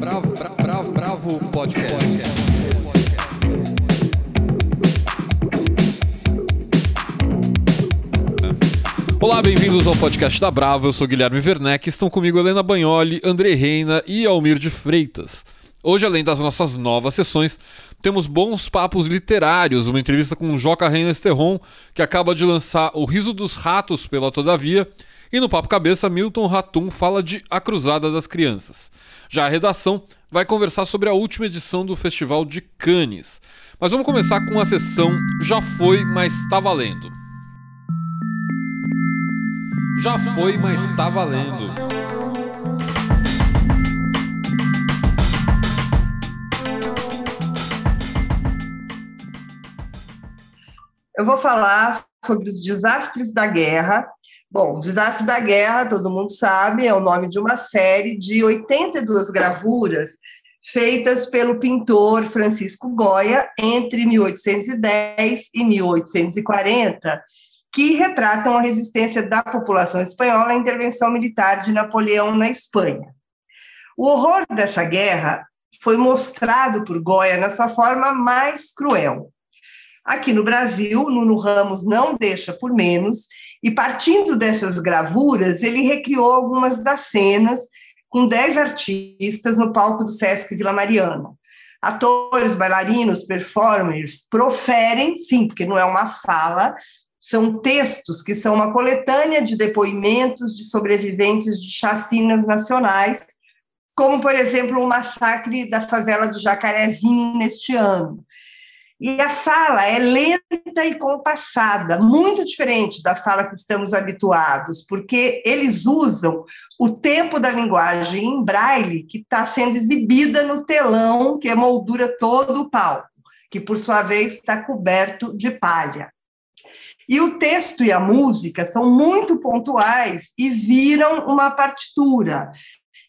Bravo, bravo, bravo, bravo podcast. Olá, bem-vindos ao podcast da Bravo. Eu sou Guilherme Werneck. Estão comigo Helena Bagnoli, André Reina e Almir de Freitas. Hoje, além das nossas novas sessões, temos bons papos literários, uma entrevista com Joca Reina Esterron, que acaba de lançar O Riso dos Ratos pela Todavia, e no Papo Cabeça, Milton Ratum fala de A Cruzada das Crianças. Já a redação vai conversar sobre a última edição do Festival de Cannes. Mas vamos começar com a sessão Já Foi, mas Tá Valendo. Já foi, mas tá valendo. Eu vou falar sobre os desastres da guerra Bom, Desastres da Guerra, todo mundo sabe, é o nome de uma série de 82 gravuras feitas pelo pintor Francisco Goya entre 1810 e 1840, que retratam a resistência da população espanhola à intervenção militar de Napoleão na Espanha. O horror dessa guerra foi mostrado por Goya na sua forma mais cruel. Aqui no Brasil, Nuno Ramos não deixa por menos e partindo dessas gravuras, ele recriou algumas das cenas com dez artistas no palco do Sesc Vila Mariana. Atores, bailarinos, performers proferem, sim, porque não é uma fala, são textos que são uma coletânea de depoimentos de sobreviventes de chacinas nacionais, como, por exemplo, o massacre da favela do Jacarezinho neste ano, e a fala é lenta e compassada, muito diferente da fala que estamos habituados, porque eles usam o tempo da linguagem em braille que está sendo exibida no telão, que moldura todo o palco, que por sua vez está coberto de palha. E o texto e a música são muito pontuais e viram uma partitura.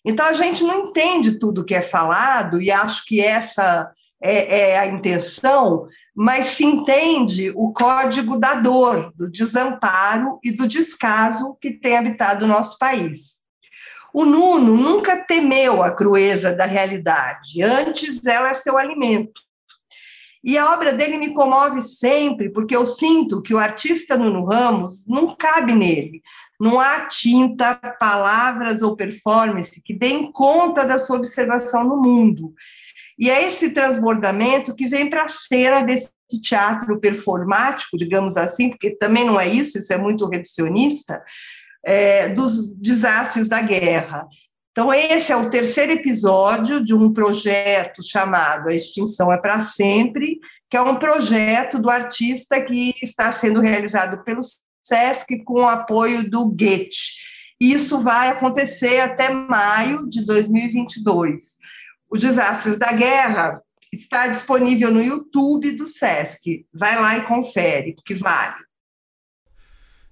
Então a gente não entende tudo que é falado e acho que essa é, é a intenção, mas se entende o código da dor, do desamparo e do descaso que tem habitado o nosso país. O Nuno nunca temeu a crueza da realidade, antes ela é seu alimento. E a obra dele me comove sempre, porque eu sinto que o artista Nuno Ramos não cabe nele. Não há tinta, palavras ou performance que deem conta da sua observação no mundo. E é esse transbordamento que vem para a cena desse teatro performático, digamos assim, porque também não é isso, isso é muito reducionista, é, dos desastres da guerra. Então, esse é o terceiro episódio de um projeto chamado A Extinção é para Sempre, que é um projeto do artista que está sendo realizado pelo SESC com o apoio do Goethe. Isso vai acontecer até maio de 2022. Os Desastres da Guerra está disponível no YouTube do SESC. Vai lá e confere, porque vale.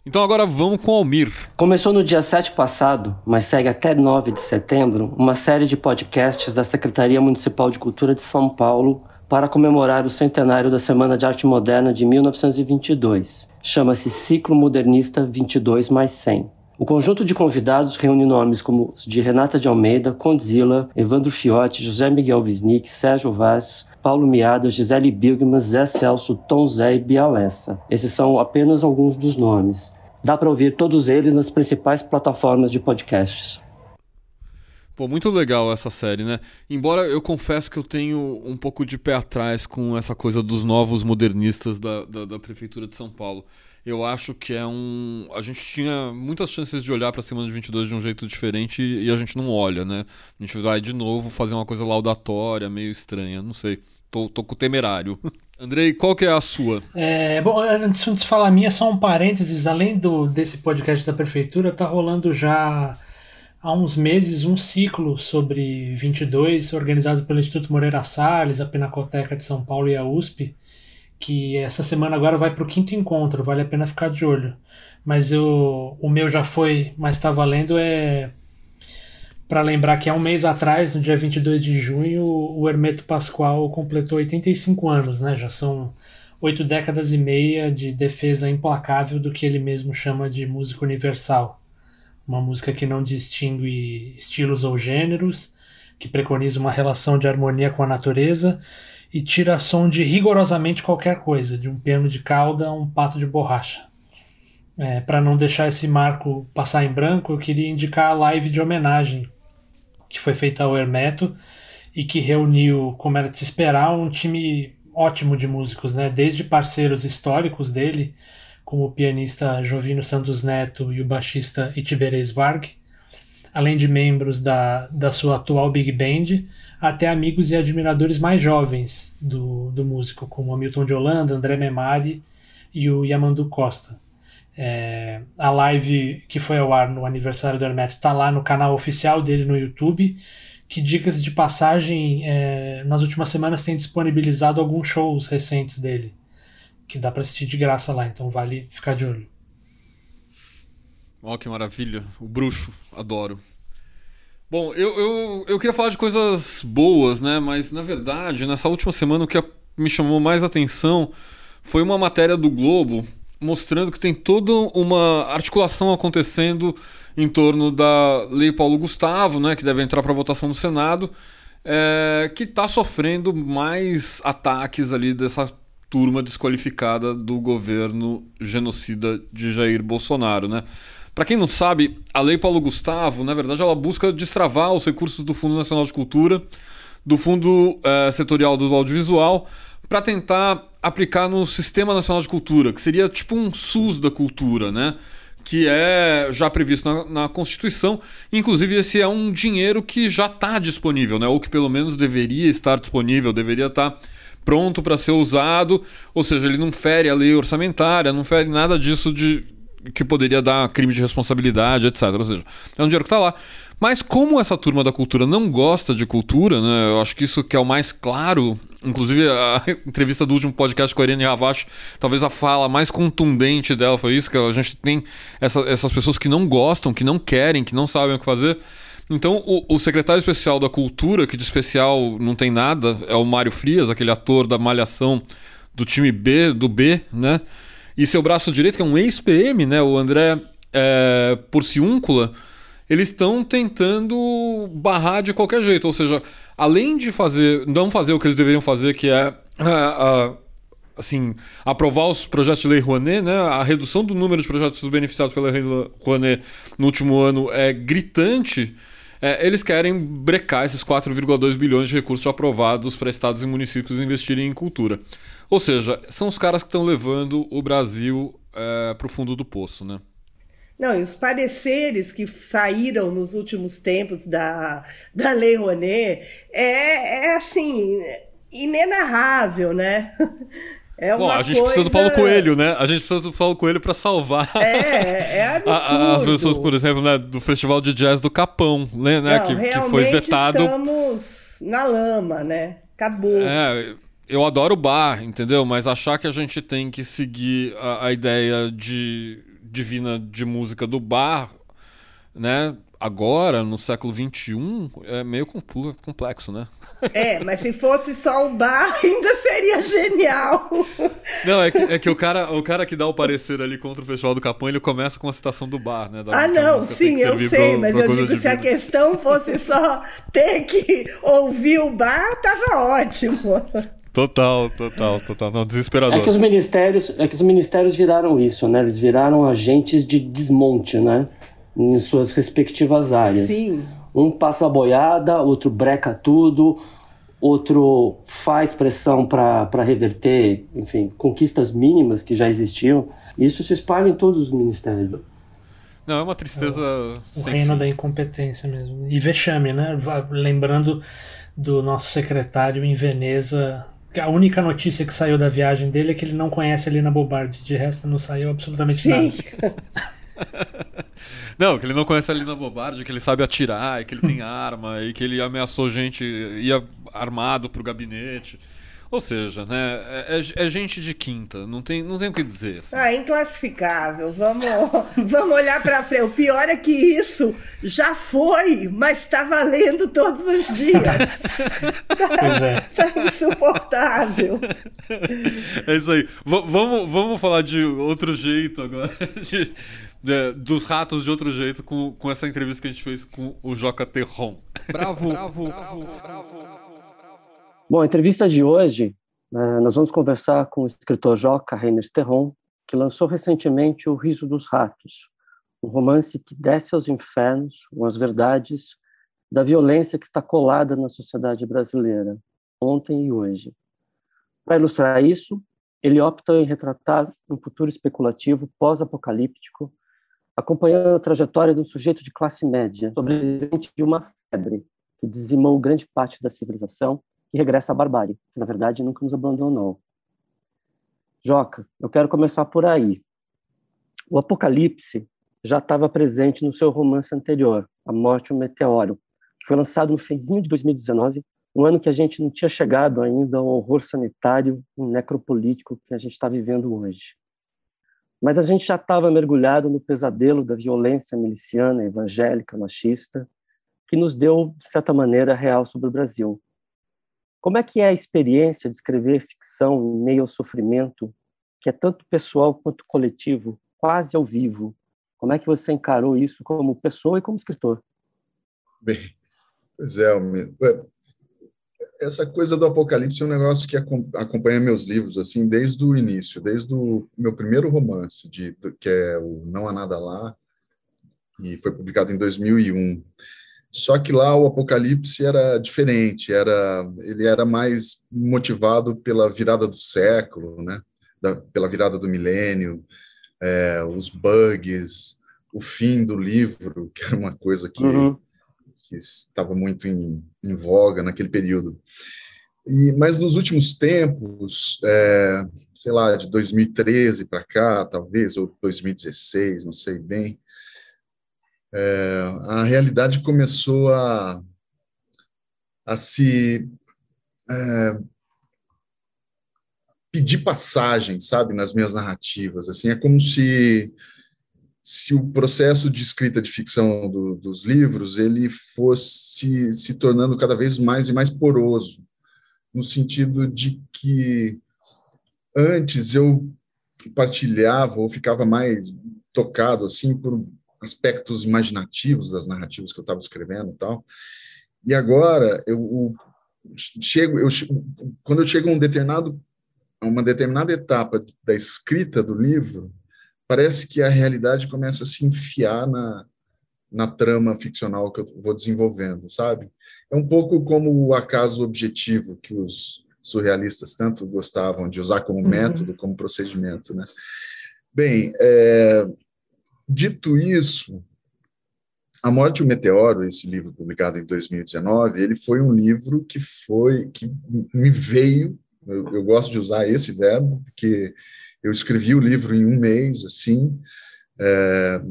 Então agora vamos com o Almir. Começou no dia 7 passado, mas segue até 9 de setembro, uma série de podcasts da Secretaria Municipal de Cultura de São Paulo para comemorar o centenário da Semana de Arte Moderna de 1922. Chama-se Ciclo Modernista 22 mais 100. O conjunto de convidados reúne nomes como os de Renata de Almeida, Condzilla, Evandro Fiotti, José Miguel Wisnik, Sérgio Vaz, Paulo Miada, Gisele Bilgman, Zé Celso, Tom Zé e Bialessa. Esses são apenas alguns dos nomes. Dá para ouvir todos eles nas principais plataformas de podcasts. Pô, muito legal essa série, né? Embora eu confesso que eu tenho um pouco de pé atrás com essa coisa dos novos modernistas da, da, da Prefeitura de São Paulo eu acho que é um. A gente tinha muitas chances de olhar para a semana de 22 de um jeito diferente e a gente não olha, né? A gente vai de novo fazer uma coisa laudatória, meio estranha, não sei. Tô, tô com temerário. Andrei, qual que é a sua? É, bom, antes de falar a minha, só um parênteses. Além do, desse podcast da prefeitura, tá rolando já há uns meses um ciclo sobre 22, organizado pelo Instituto Moreira Salles, a Pinacoteca de São Paulo e a USP que essa semana agora vai para o quinto encontro, vale a pena ficar de olho. Mas eu, o meu já foi, mas está valendo é para lembrar que há um mês atrás, no dia 22 de junho, o Hermeto Pascoal completou 85 anos, né? Já são oito décadas e meia de defesa implacável do que ele mesmo chama de música universal. Uma música que não distingue estilos ou gêneros, que preconiza uma relação de harmonia com a natureza e tira som de rigorosamente qualquer coisa, de um piano de cauda a um pato de borracha. É, Para não deixar esse marco passar em branco, eu queria indicar a live de homenagem que foi feita ao Hermeto e que reuniu, como era de se esperar, um time ótimo de músicos, né? Desde parceiros históricos dele, como o pianista Jovino Santos Neto e o baixista Itiberê Svarg, além de membros da, da sua atual Big Band, até amigos e admiradores mais jovens do, do músico, como Hamilton de Holanda, André Memari e o Yamandu Costa. É, a live que foi ao ar no aniversário do Hermeto está lá no canal oficial dele no YouTube, que, dicas de passagem, é, nas últimas semanas tem disponibilizado alguns shows recentes dele, que dá para assistir de graça lá, então vale ficar de olho. Ó, oh, que maravilha. O bruxo, adoro. Bom, eu, eu, eu queria falar de coisas boas, né? Mas na verdade, nessa última semana o que me chamou mais atenção foi uma matéria do Globo mostrando que tem toda uma articulação acontecendo em torno da Lei Paulo Gustavo, né, que deve entrar para votação no Senado, é, que está sofrendo mais ataques ali dessa turma desqualificada do governo genocida de Jair Bolsonaro, né? Para quem não sabe, a Lei Paulo Gustavo, na verdade, ela busca destravar os recursos do Fundo Nacional de Cultura, do Fundo é, Setorial do Audiovisual, para tentar aplicar no Sistema Nacional de Cultura, que seria tipo um SUS da cultura, né? Que é já previsto na, na Constituição. Inclusive, esse é um dinheiro que já está disponível, né? Ou que pelo menos deveria estar disponível, deveria estar tá pronto para ser usado. Ou seja, ele não fere a lei orçamentária, não fere nada disso de que poderia dar crime de responsabilidade, etc. Ou seja, é um dinheiro que está lá. Mas como essa turma da cultura não gosta de cultura, né? Eu acho que isso que é o mais claro. Inclusive, a entrevista do último podcast com a Irene Ravache, talvez a fala mais contundente dela foi isso, que a gente tem essa, essas pessoas que não gostam, que não querem, que não sabem o que fazer. Então, o, o, secretário especial da Cultura, que de especial não tem nada, é o Mário Frias, aquele ator da Malhação do time B, do B, né? E seu braço direito, que é um ex-PM, né? O André é, Porciúncula, eles estão tentando barrar de qualquer jeito. Ou seja, além de fazer, não fazer o que eles deveriam fazer, que é. Assim, aprovar os projetos de lei Rouanet, né? A redução do número de projetos beneficiados pela lei Rouanet no último ano é gritante. É, eles querem brecar esses 4,2 bilhões de recursos aprovados para estados e municípios investirem em cultura. Ou seja, são os caras que estão levando o Brasil é, para o fundo do poço, né? Não, e os pareceres que saíram nos últimos tempos da, da Lei Rouanet é, é assim, inenarrável, né? É Bom, a gente coisa... precisa do Paulo Coelho, né? A gente precisa do Paulo Coelho para salvar é, é absurdo. as pessoas, por exemplo, né, do Festival de Jazz do Capão, né? né Não, que, que foi vetado. Estamos na lama, né? Acabou. É, eu adoro bar, entendeu? Mas achar que a gente tem que seguir a, a ideia de divina de música do bar, né? Agora, no século XXI, é meio complexo, né? É, mas se fosse só o bar, ainda seria genial. Não, é que, é que, o, cara, o cara que dá o parecer ali contra o Festival do Capão, ele começa com a citação do bar, né? Da, ah, não, sim, eu sei, mas eu digo que se a questão fosse só ter que ouvir o bar, tava ótimo. Total, total, total. Não, desesperador. É que os ministérios, é que os ministérios viraram isso, né? Eles viraram agentes de desmonte, né? Em suas respectivas áreas. Sim. Um passa a boiada, outro breca tudo, outro faz pressão para reverter, enfim, conquistas mínimas que já existiam. Isso se espalha em todos os ministérios. Não, é uma tristeza. É o, o reino da incompetência mesmo. E vexame, né? Lembrando do nosso secretário em Veneza a única notícia que saiu da viagem dele é que ele não conhece a Lina Bobardi. De resto, não saiu absolutamente Sim. nada. Não, que ele não conhece a Lina Bobardi, que ele sabe atirar, que ele tem arma, e que ele ameaçou gente, ia armado pro gabinete. Ou seja, né, é, é, é, gente de quinta, não tem, não tem o que dizer. Assim. Ah, inclassificável. Vamos, vamos olhar para frente. O pior é que isso já foi, mas está valendo todos os dias. tá, pois é. Tá insuportável. É isso aí. V vamos, vamos falar de outro jeito agora. De, de, dos ratos de outro jeito com, com essa entrevista que a gente fez com o Joca Terron. Bravo, bravo, bravo, bravo. Bom, a entrevista de hoje, né, nós vamos conversar com o escritor Joca Reiner Sterron, que lançou recentemente O Riso dos Ratos, um romance que desce aos infernos com as verdades da violência que está colada na sociedade brasileira, ontem e hoje. Para ilustrar isso, ele opta em retratar um futuro especulativo pós-apocalíptico, acompanhando a trajetória de um sujeito de classe média, sobrevivente de uma febre que dizimou grande parte da civilização que regressa à barbárie, que na verdade nunca nos abandonou. Joca, eu quero começar por aí. O apocalipse já estava presente no seu romance anterior, A Morte e o Meteoro, que foi lançado no finzinho de 2019, um ano que a gente não tinha chegado ainda ao horror sanitário e necropolítico que a gente está vivendo hoje. Mas a gente já estava mergulhado no pesadelo da violência miliciana, evangélica, machista, que nos deu, de certa maneira, real sobre o Brasil. Como é que é a experiência de escrever ficção em meio ao sofrimento, que é tanto pessoal quanto coletivo, quase ao vivo? Como é que você encarou isso como pessoa e como escritor? Bem, pois é, essa coisa do apocalipse é um negócio que acompanha meus livros assim desde o início, desde o meu primeiro romance, de, que é o Não há nada lá, e foi publicado em 2001. Só que lá o Apocalipse era diferente, era ele era mais motivado pela virada do século, né? Da, pela virada do milênio, é, os bugs, o fim do livro, que era uma coisa que, uhum. que estava muito em, em, voga naquele período. E, mas nos últimos tempos, é, sei lá, de 2013 para cá, talvez, ou 2016, não sei bem, é, a realidade começou a, a se é, pedir passagem, sabe, nas minhas narrativas. Assim, é como se se o processo de escrita de ficção do, dos livros ele fosse se tornando cada vez mais e mais poroso, no sentido de que antes eu partilhava ou ficava mais tocado assim por aspectos imaginativos das narrativas que eu estava escrevendo e tal. E agora eu, chego, eu quando eu chego a um determinado uma determinada etapa da escrita do livro, parece que a realidade começa a se enfiar na, na trama ficcional que eu vou desenvolvendo, sabe? É um pouco como o acaso objetivo que os surrealistas tanto gostavam de usar como uhum. método, como procedimento, né? Bem, é, Dito isso, A Morte e o Meteoro, esse livro publicado em 2019, ele foi um livro que foi que me veio, eu, eu gosto de usar esse verbo, porque eu escrevi o livro em um mês, assim, é,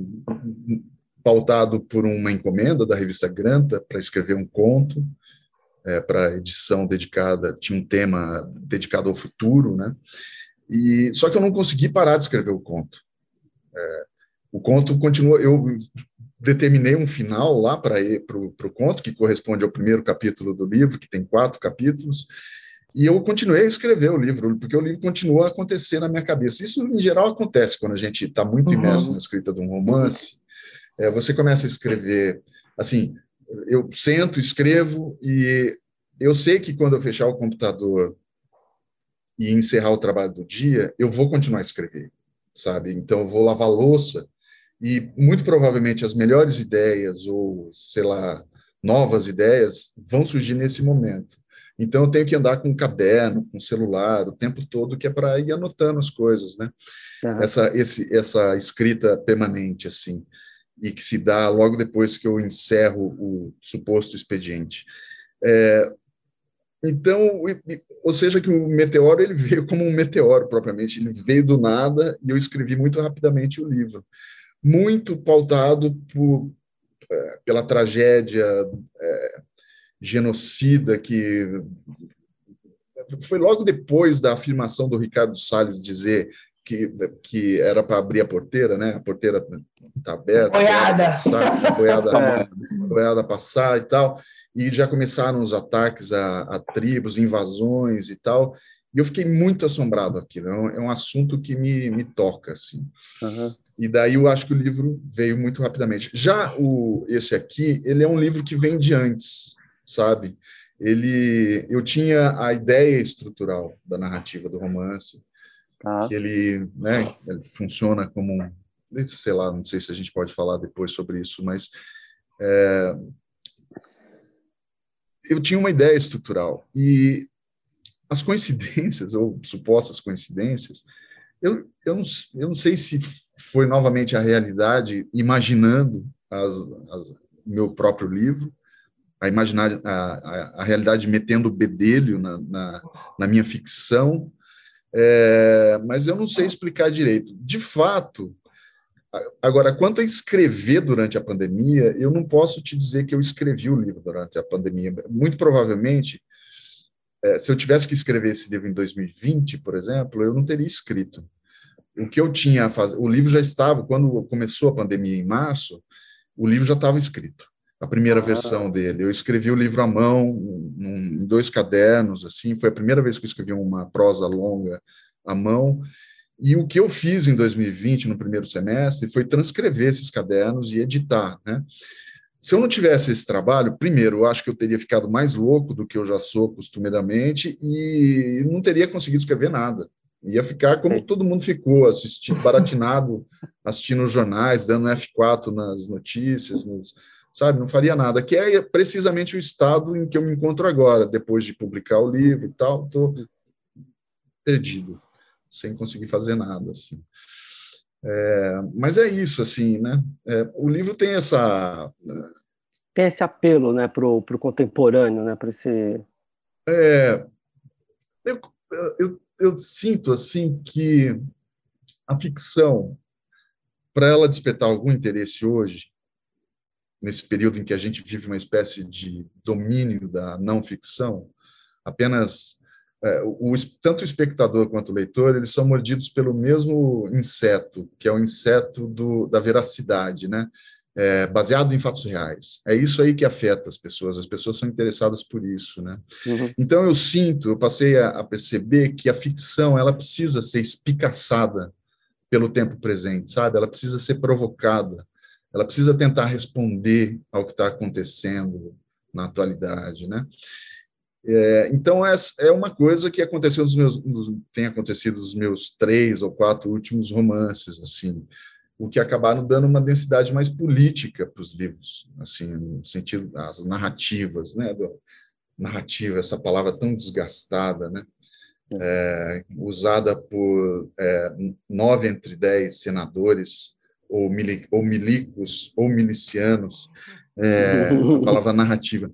pautado por uma encomenda da revista Granta para escrever um conto, é, para edição dedicada, tinha um tema dedicado ao futuro, né? E só que eu não consegui parar de escrever o conto. É, o conto continua. Eu determinei um final lá para o conto, que corresponde ao primeiro capítulo do livro, que tem quatro capítulos, e eu continuei a escrever o livro, porque o livro continua a acontecer na minha cabeça. Isso, em geral, acontece quando a gente está muito imerso uhum. na escrita de um romance. É, você começa a escrever, assim, eu sento, escrevo, e eu sei que quando eu fechar o computador e encerrar o trabalho do dia, eu vou continuar a escrever, sabe? Então, eu vou lavar louça, e muito provavelmente as melhores ideias, ou sei lá, novas ideias, vão surgir nesse momento. Então eu tenho que andar com um caderno, com um celular, o tempo todo, que é para ir anotando as coisas, né? Uhum. Essa, esse, essa escrita permanente, assim, e que se dá logo depois que eu encerro o suposto expediente. É, então, ou seja, que o meteoro ele veio como um meteoro propriamente, ele veio do nada e eu escrevi muito rapidamente o livro muito pautado por, é, pela tragédia é, genocida que foi logo depois da afirmação do Ricardo Salles dizer que, que era para abrir a porteira, né? A porteira está aberta, boiada. Passar, boiada, é. a boiada passar e tal, e já começaram os ataques a, a tribos, invasões e tal. E eu fiquei muito assombrado aqui. É um, é um assunto que me, me toca, assim. Uhum. E daí eu acho que o livro veio muito rapidamente. Já o esse aqui, ele é um livro que vem de antes, sabe? Ele, eu tinha a ideia estrutural da narrativa do romance, ah. que ele, né, ele funciona como um, sei lá, não sei se a gente pode falar depois sobre isso, mas é, eu tinha uma ideia estrutural e as coincidências ou supostas coincidências, eu, eu, não, eu não sei se foi novamente a realidade imaginando as, as, meu próprio livro, a imaginar a, a, a realidade metendo o bedelho na, na, na minha ficção, é, mas eu não sei explicar direito. De fato, agora, quanto a escrever durante a pandemia, eu não posso te dizer que eu escrevi o livro durante a pandemia. Muito provavelmente, é, se eu tivesse que escrever esse livro em 2020, por exemplo, eu não teria escrito o que eu tinha a fazer, o livro já estava, quando começou a pandemia em março, o livro já estava escrito, a primeira ah. versão dele. Eu escrevi o livro à mão, em dois cadernos, assim, foi a primeira vez que eu escrevi uma prosa longa à mão. E o que eu fiz em 2020, no primeiro semestre, foi transcrever esses cadernos e editar, né? Se eu não tivesse esse trabalho, primeiro, eu acho que eu teria ficado mais louco do que eu já sou costumeiramente e não teria conseguido escrever nada. Ia ficar como todo mundo ficou, assistindo, baratinado, assistindo os jornais, dando F4 nas notícias, nos, sabe? Não faria nada. Que é precisamente o estado em que eu me encontro agora, depois de publicar o livro e tal, estou perdido, sem conseguir fazer nada, assim. É, mas é isso, assim, né? É, o livro tem essa... Tem esse apelo, né, para o contemporâneo, né, para esse... É, eu, eu eu sinto assim que a ficção, para ela despertar algum interesse hoje, nesse período em que a gente vive uma espécie de domínio da não ficção, apenas é, o, tanto o espectador quanto o leitor eles são mordidos pelo mesmo inseto, que é o inseto do, da veracidade, né? é, baseado em fatos reais. É isso aí que afeta as pessoas, as pessoas são interessadas por isso, né? Uhum. Então eu sinto, eu passei a, a, perceber que a ficção ela precisa ser espicaçada pelo tempo presente, sabe? Ela precisa ser provocada, ela precisa tentar responder ao que está acontecendo na atualidade, né? É, então é, é uma coisa que aconteceu nos meus, nos, tem acontecido nos meus três ou quatro últimos romances, assim o que acabaram dando uma densidade mais política para os livros, assim, no sentido das narrativas, né, do, narrativa, essa palavra tão desgastada, né, é, usada por é, nove entre dez senadores ou, mili, ou milicos ou milicianos, é, a palavra narrativa.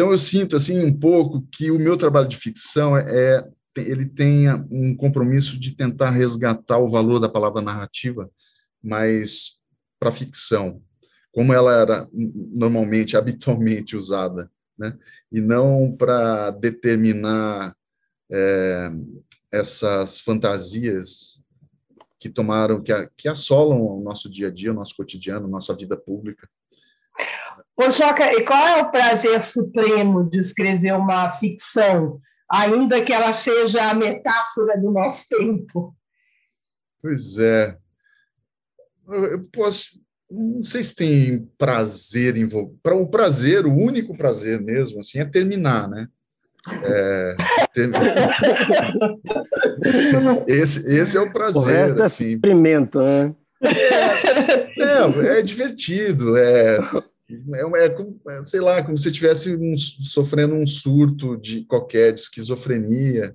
Então eu sinto assim um pouco que o meu trabalho de ficção é ele tenha um compromisso de tentar resgatar o valor da palavra narrativa mas para ficção, como ela era normalmente, habitualmente usada, né? e não para determinar é, essas fantasias que tomaram, que, que assolam o nosso dia a dia, o nosso cotidiano, nossa vida pública. Ô, Joca, e qual é o prazer supremo de escrever uma ficção, ainda que ela seja a metáfora do nosso tempo? Pois é, eu posso, não sei se tem prazer envolvido. Para o prazer, o único prazer mesmo, assim, é terminar, né? É, ter... esse, esse é o prazer. O resto é assim. é experimento, né? É, é divertido, é, é, é, sei lá, como se estivesse um, sofrendo um surto de qualquer de esquizofrenia.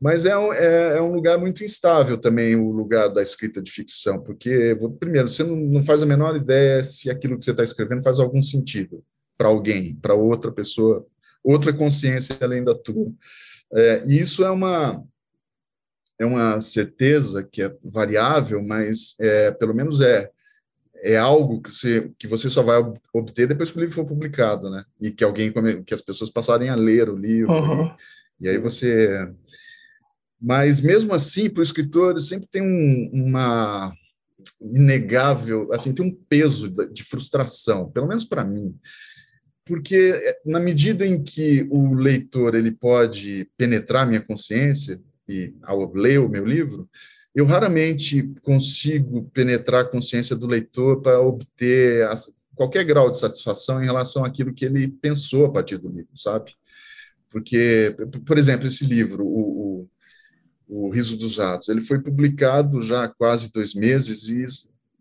Mas é um, é, é, um lugar muito instável também, o lugar da escrita de ficção, porque, primeiro, você não, não faz a menor ideia se aquilo que você está escrevendo faz algum sentido para alguém, para outra pessoa, outra consciência além da tua. É, e isso é uma, é uma certeza que é variável, mas é, pelo menos é é algo que você, que você só vai obter depois que o livro for publicado, né? E que alguém que as pessoas passarem a ler o livro uhum. e, e, aí você mas, mesmo assim, para o escritor, sempre tem um, uma inegável, assim, tem um peso de frustração, pelo menos para mim. Porque, é, na medida em que o leitor ele pode penetrar minha consciência, e ao ler o meu livro, eu raramente consigo penetrar a consciência do leitor para obter qualquer grau de satisfação em relação àquilo que ele pensou a partir do livro, sabe? Porque, por exemplo, esse livro, o, o, o Riso dos Atos, ele foi publicado já há quase dois meses e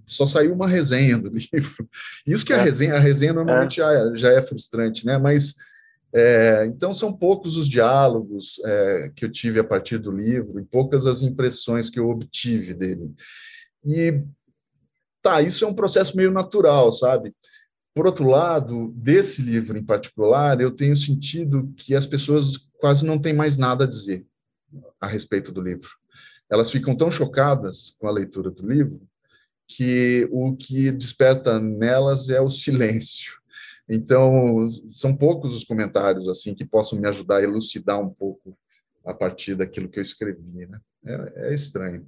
só saiu uma resenha do livro. Isso que a é. resenha, a resenha normalmente é. Já, já é frustrante, né? Mas é, então são poucos os diálogos é, que eu tive a partir do livro e poucas as impressões que eu obtive dele. E tá, isso é um processo meio natural, sabe? Por outro lado, desse livro em particular, eu tenho sentido que as pessoas quase não têm mais nada a dizer a respeito do livro. Elas ficam tão chocadas com a leitura do livro que o que desperta nelas é o silêncio. Então, são poucos os comentários assim que possam me ajudar a elucidar um pouco a partir daquilo que eu escrevi, né? É, é estranho.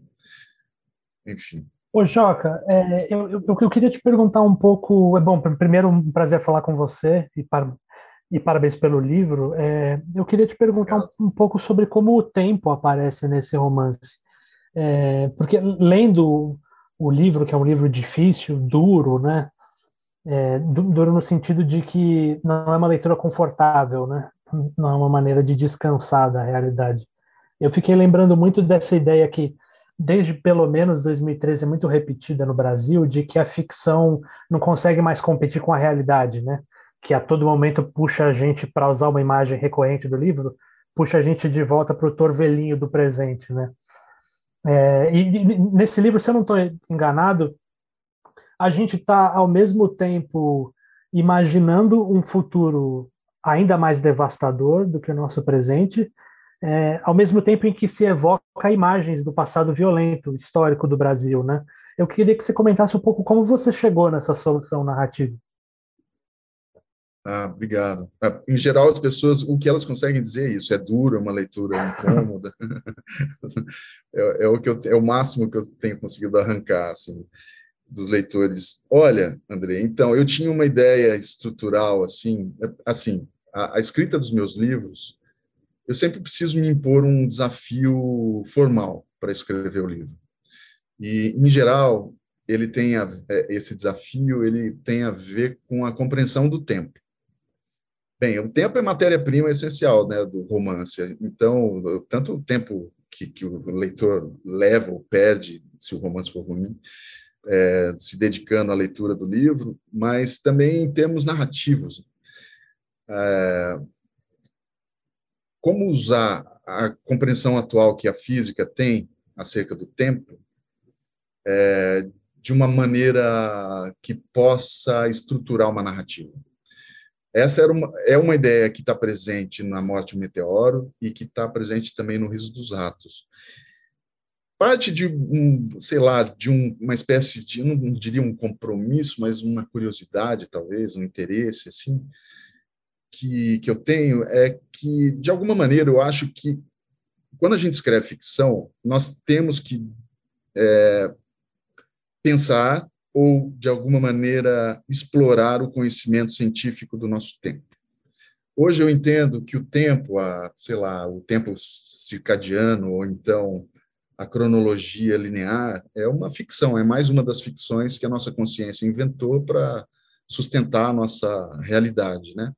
Enfim. Ô, Joca, é, eu, eu, eu, queria te perguntar um pouco. É bom, primeiro, um prazer falar com você e, par, e parabéns pelo livro. É, eu queria te perguntar um, um, pouco sobre como o tempo aparece nesse romance. É, porque lendo o livro, que é um livro difícil, duro, né? É, duro no sentido de que não é uma leitura confortável, né? Não é uma maneira de descansar da realidade. Eu fiquei lembrando muito dessa ideia que, desde pelo menos 2013, é muito repetida no Brasil, de que a ficção não consegue mais competir com a realidade, né? Que a todo momento puxa a gente, para usar uma imagem recorrente do livro, puxa a gente de volta para o torvelinho do presente, né? É, e, nesse livro, se eu não estou enganado, a gente está ao mesmo tempo imaginando um futuro ainda mais devastador do que o nosso presente, é, ao mesmo tempo em que se evoca imagens do passado violento histórico do Brasil, né? Eu queria que você comentasse um pouco como você chegou nessa solução narrativa. Ah, obrigado. Ah, em geral, as pessoas, o que elas conseguem dizer é isso, é duro, é uma leitura incômoda. é, é, o que eu, é o máximo que eu tenho conseguido arrancar, assim, dos leitores. Olha, André, então, eu tinha uma ideia estrutural, assim, é, assim, a, a escrita dos meus livros, eu sempre preciso me impor um desafio formal para escrever o livro. E, em geral, ele tem a, é, esse desafio, ele tem a ver com a compreensão do tempo. Bem, o tempo é matéria-prima essencial né, do romance. Então, tanto o tempo que, que, o leitor leva ou perde, se o romance for ruim, é, se dedicando à leitura do livro, mas também em termos narrativos. É, como usar a compreensão atual que a física tem acerca do tempo é, de uma maneira que possa estruturar uma narrativa? Essa era uma, é uma ideia que está presente na Morte do Meteoro e que está presente também no Riso dos Ratos. Parte de um, sei lá, de um, uma espécie de, não diria um compromisso, mas uma curiosidade, talvez, um interesse, assim, que, que eu tenho é que, de alguma maneira, eu acho que quando a gente escreve ficção, nós temos que é, pensar ou, de alguma maneira, explorar o conhecimento científico do nosso tempo. Hoje eu entendo que o tempo, a, sei lá, o tempo circadiano, ou então a cronologia linear, é uma ficção, é mais uma das ficções que a nossa consciência inventou para sustentar a nossa realidade, né?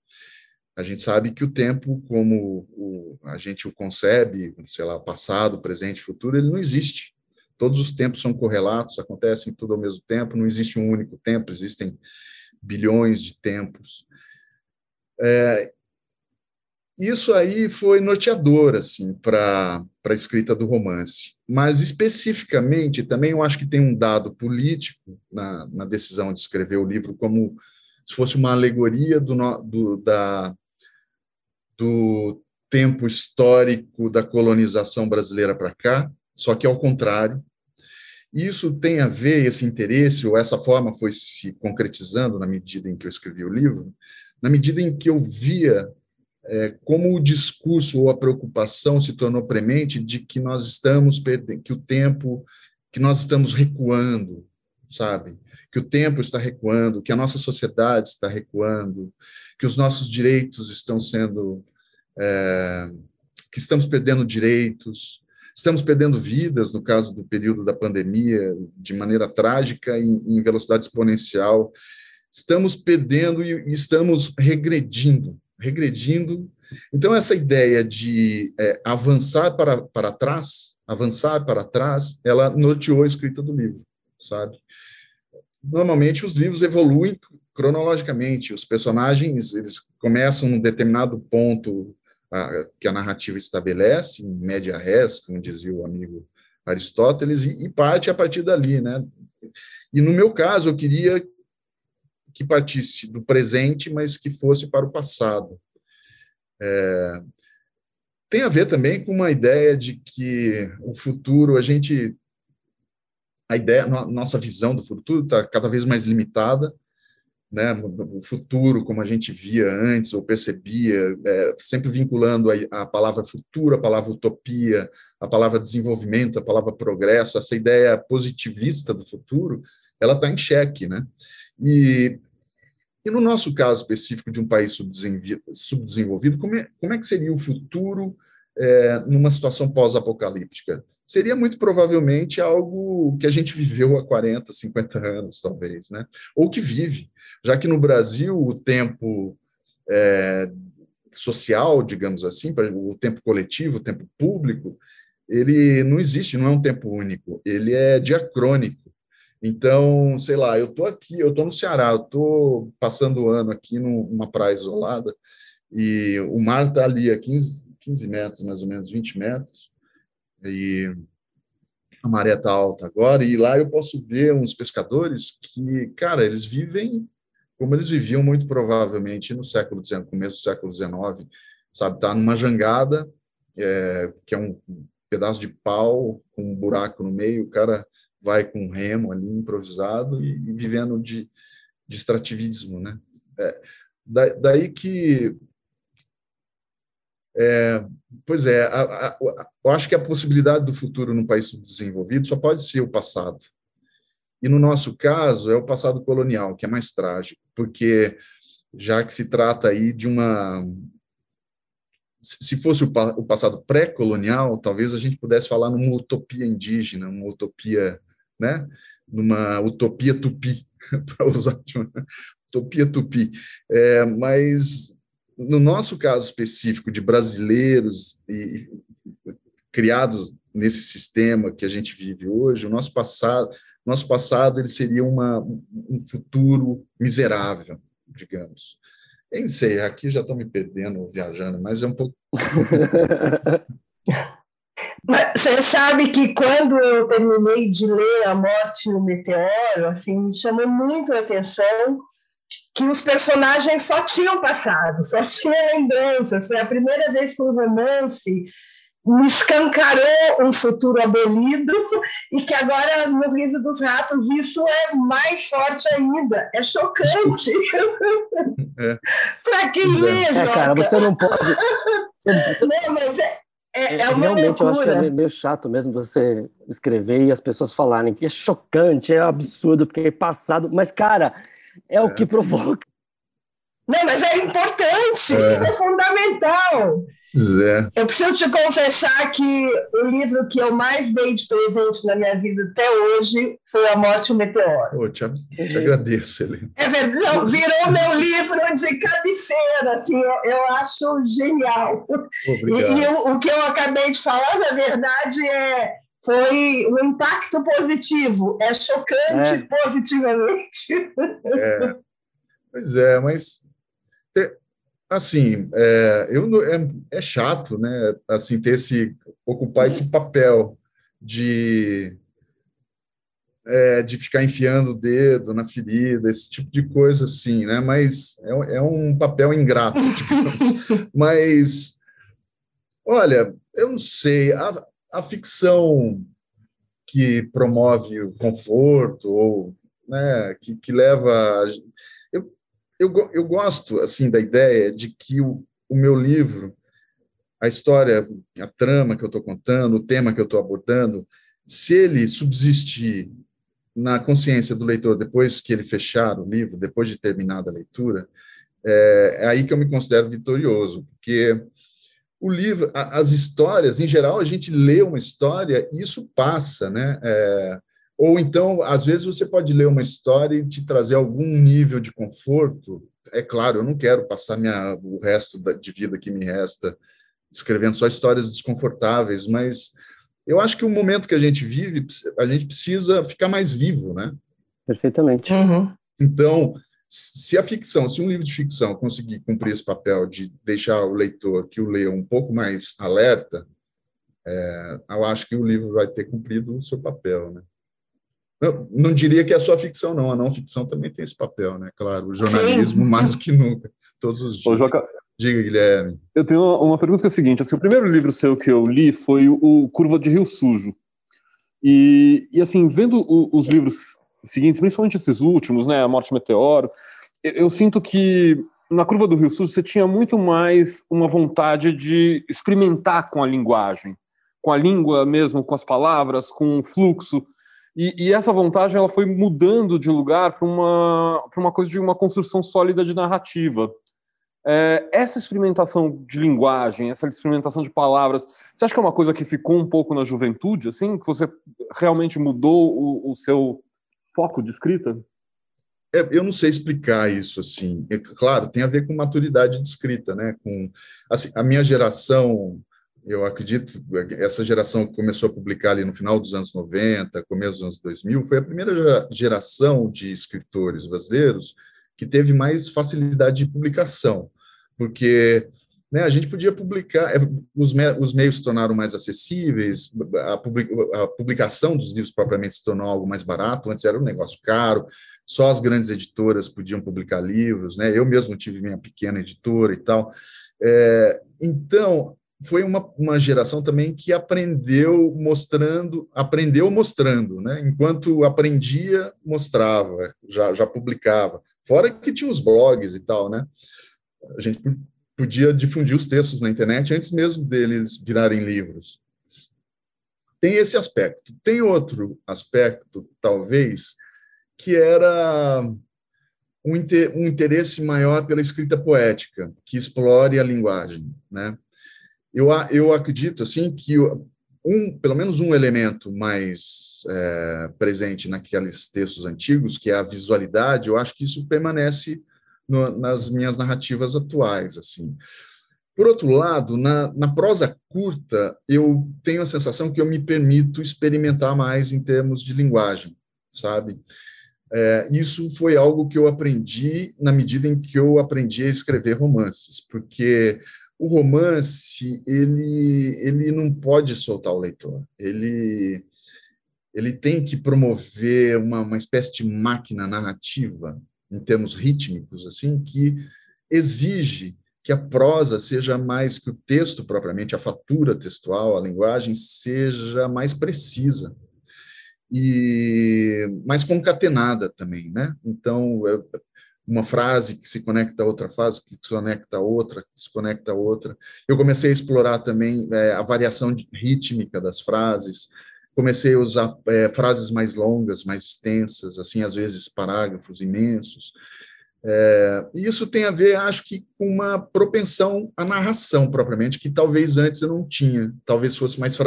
A gente sabe que o tempo, como o, a gente o concebe, sei lá, passado, presente, futuro, ele não existe. Todos os tempos são correlatos, acontecem tudo ao mesmo tempo, não existe um único tempo, existem bilhões de tempos. É, isso aí foi norteador assim para a escrita do romance, mas especificamente também eu acho que tem um dado político na, na decisão de escrever o livro como se fosse uma alegoria do, do, da, do tempo histórico da colonização brasileira para cá, só que ao contrário. Isso tem a ver, esse interesse, ou essa forma foi se concretizando na medida em que eu escrevi o livro, na medida em que eu via como o discurso ou a preocupação se tornou premente de que nós estamos perdendo, que o tempo, que nós estamos recuando, sabe? Que o tempo está recuando, que a nossa sociedade está recuando, que os nossos direitos estão sendo, é, que estamos perdendo direitos, estamos perdendo vidas, no caso do período da pandemia, de maneira trágica, em, em velocidade exponencial, estamos perdendo e estamos regredindo, regredindo. Então, essa ideia de é, avançar para, para trás, avançar para trás, ela norteou a escrita do livro, sabe? Normalmente, os livros evoluem cronologicamente, os personagens, eles começam num determinado ponto a, que a narrativa estabelece, em média res, como dizia o amigo Aristóteles, e, e parte a partir dali, né? E no meu caso, eu queria que partisse do presente, mas que fosse para o passado. É, tem a ver também com uma ideia de que o futuro, a gente. A ideia, nossa visão do futuro está cada vez mais limitada, né? O futuro, como a gente via antes ou percebia, é, sempre vinculando a, a palavra futuro, a palavra utopia, a palavra desenvolvimento, a palavra progresso, essa ideia positivista do futuro, ela está em xeque, né? E e no nosso caso específico de um país subdesenvolvido, como é, como é que seria o futuro é, numa situação pós-apocalíptica? Seria muito provavelmente algo que a gente viveu há 40, 50 anos, talvez, né? Ou que vive, já que no Brasil o tempo é, social, digamos assim, o tempo coletivo, o tempo público, ele não existe, não é um tempo único, ele é diacrônico. Então, sei lá, eu estou aqui, eu estou no Ceará, eu estou passando o ano aqui numa praia isolada e o mar está ali a 15, 15 metros, mais ou menos, 20 metros, e a maré está alta agora, e lá eu posso ver uns pescadores que, cara, eles vivem como eles viviam muito provavelmente no século XIX, começo do século XIX, sabe, tá numa jangada, é, que é um pedaço de pau com um buraco no meio, o cara vai com um remo ali improvisado e, e vivendo de, de extrativismo, né? É, da, daí que é, pois é, a, a, eu acho que a possibilidade do futuro num país subdesenvolvido só pode ser o passado. E no nosso caso é o passado colonial, que é mais trágico, porque já que se trata aí de uma se fosse o, o passado pré-colonial, talvez a gente pudesse falar numa utopia indígena, uma utopia né? numa utopia tupi, para usar uma utopia tupi. É, mas, no nosso caso específico de brasileiros e, e, criados nesse sistema que a gente vive hoje, o nosso passado, nosso passado ele seria uma, um futuro miserável, digamos. Eu não sei, aqui já estou me perdendo, viajando, mas é um pouco. Mas você sabe que quando eu terminei de ler A Morte e o Meteoro, assim, me chamou muito a atenção que os personagens só tinham passado, só tinham lembranças. Foi a primeira vez que um romance me escancarou um futuro abolido e que agora, no Riso dos Ratos, isso é mais forte ainda. É chocante. É. Para quem é. lê, é, cara, você não pode... Não, mas é, é, é, é realmente loucura. eu acho que é meio chato mesmo você escrever e as pessoas falarem que é chocante, é absurdo, fiquei passado, mas cara, é, é. o que provoca. Não, mas é importante, é. isso é fundamental. É. Eu preciso te confessar que o livro que eu mais dei de presente na minha vida até hoje foi A Morte e o Meteoro. Oh, te, te agradeço, Helena. É verdade, virou meu livro de cabeceira, assim, eu, eu acho genial. Obrigado. E, e o, o que eu acabei de falar, na verdade, é foi um impacto positivo. É chocante é. positivamente. É. Pois é, mas assim, é, eu, é, é, chato, né? Assim, ter esse ocupar esse papel de é, de ficar enfiando o dedo na ferida, esse tipo de coisa, assim, né? Mas é, é um papel ingrato, digamos. Mas, olha, eu não sei, a, a ficção que promove o conforto ou né, que, que leva eu, eu gosto assim da ideia de que o, o meu livro, a história, a trama que eu estou contando, o tema que eu estou abordando, se ele subsistir na consciência do leitor depois que ele fechar o livro, depois de terminada a leitura, é, é aí que eu me considero vitorioso, porque o livro, as histórias, em geral, a gente lê uma história e isso passa, né? É, ou então, às vezes, você pode ler uma história e te trazer algum nível de conforto. É claro, eu não quero passar minha, o resto de vida que me resta escrevendo só histórias desconfortáveis, mas eu acho que o momento que a gente vive, a gente precisa ficar mais vivo, né? Perfeitamente. Uhum. Então, se a ficção, se um livro de ficção conseguir cumprir esse papel de deixar o leitor que o lê um pouco mais alerta, é, eu acho que o livro vai ter cumprido o seu papel, né? Eu não diria que é só ficção, não. A não ficção também tem esse papel, né? Claro, o jornalismo Sim. mais do que nunca, todos os dias. Ô, Joca, Diga, Guilherme. Eu tenho uma pergunta que é a seguinte: assim, o primeiro livro seu que eu li foi o Curva de Rio Sujo. E, e assim, vendo o, os livros seguintes, principalmente esses últimos, né, A Morte Meteoro, eu, eu sinto que na Curva do Rio Sujo você tinha muito mais uma vontade de experimentar com a linguagem, com a língua mesmo, com as palavras, com o fluxo. E, e, essa vontade ela foi mudando de lugar para uma, uma coisa de uma construção sólida de narrativa. É, essa experimentação de linguagem, essa experimentação de palavras, você acha que é uma coisa que ficou um pouco na juventude, assim, que você realmente mudou o, o seu foco de escrita? É, eu não sei explicar isso assim. É, claro, tem a ver com maturidade de escrita, né? Com assim, a minha geração, eu acredito, essa geração que começou a publicar ali no final dos anos 90, começo dos anos 2000, foi a primeira geração de escritores brasileiros que teve mais facilidade de publicação porque né, a gente podia publicar, é, os, me, os meios se tornaram mais acessíveis, a, public, a, publicação dos livros propriamente se tornou algo mais barato, antes era um negócio caro, só as grandes editoras podiam publicar livros, né, eu mesmo tive minha pequena editora e tal, é, então foi uma, uma geração também que aprendeu mostrando, aprendeu mostrando, né, enquanto aprendia, mostrava, já, já publicava, fora que tinha os blogs e tal, né, a gente podia difundir os textos na internet antes mesmo deles virarem livros. Tem esse aspecto. Tem outro aspecto, talvez, que era um, interesse maior pela escrita poética, que explore a linguagem, né? Eu, eu acredito assim que um, pelo menos um elemento mais é, presente naqueles textos antigos, que é a visualidade, eu acho que isso permanece no, nas minhas narrativas atuais, assim. Por outro lado, na, na, prosa curta, eu tenho a sensação que eu me permito experimentar mais em termos de linguagem, sabe? É, isso foi algo que eu aprendi na medida em que eu aprendi a escrever romances, porque o romance ele ele não pode soltar o leitor, ele ele tem que promover uma, uma espécie de máquina narrativa em termos rítmicos, assim, que exige que a prosa seja mais que o texto propriamente, a fatura textual, a linguagem seja mais precisa e mais concatenada também, né? Então, uma frase que se conecta a outra frase, que se conecta a outra, que se conecta a outra. Eu comecei a explorar também é, a variação rítmica das frases, comecei a usar é, frases mais longas, mais extensas, assim, às vezes parágrafos imensos. É, e isso tem a ver, acho que, com uma propensão à narração propriamente, que talvez antes eu não tinha. Talvez fosse mais,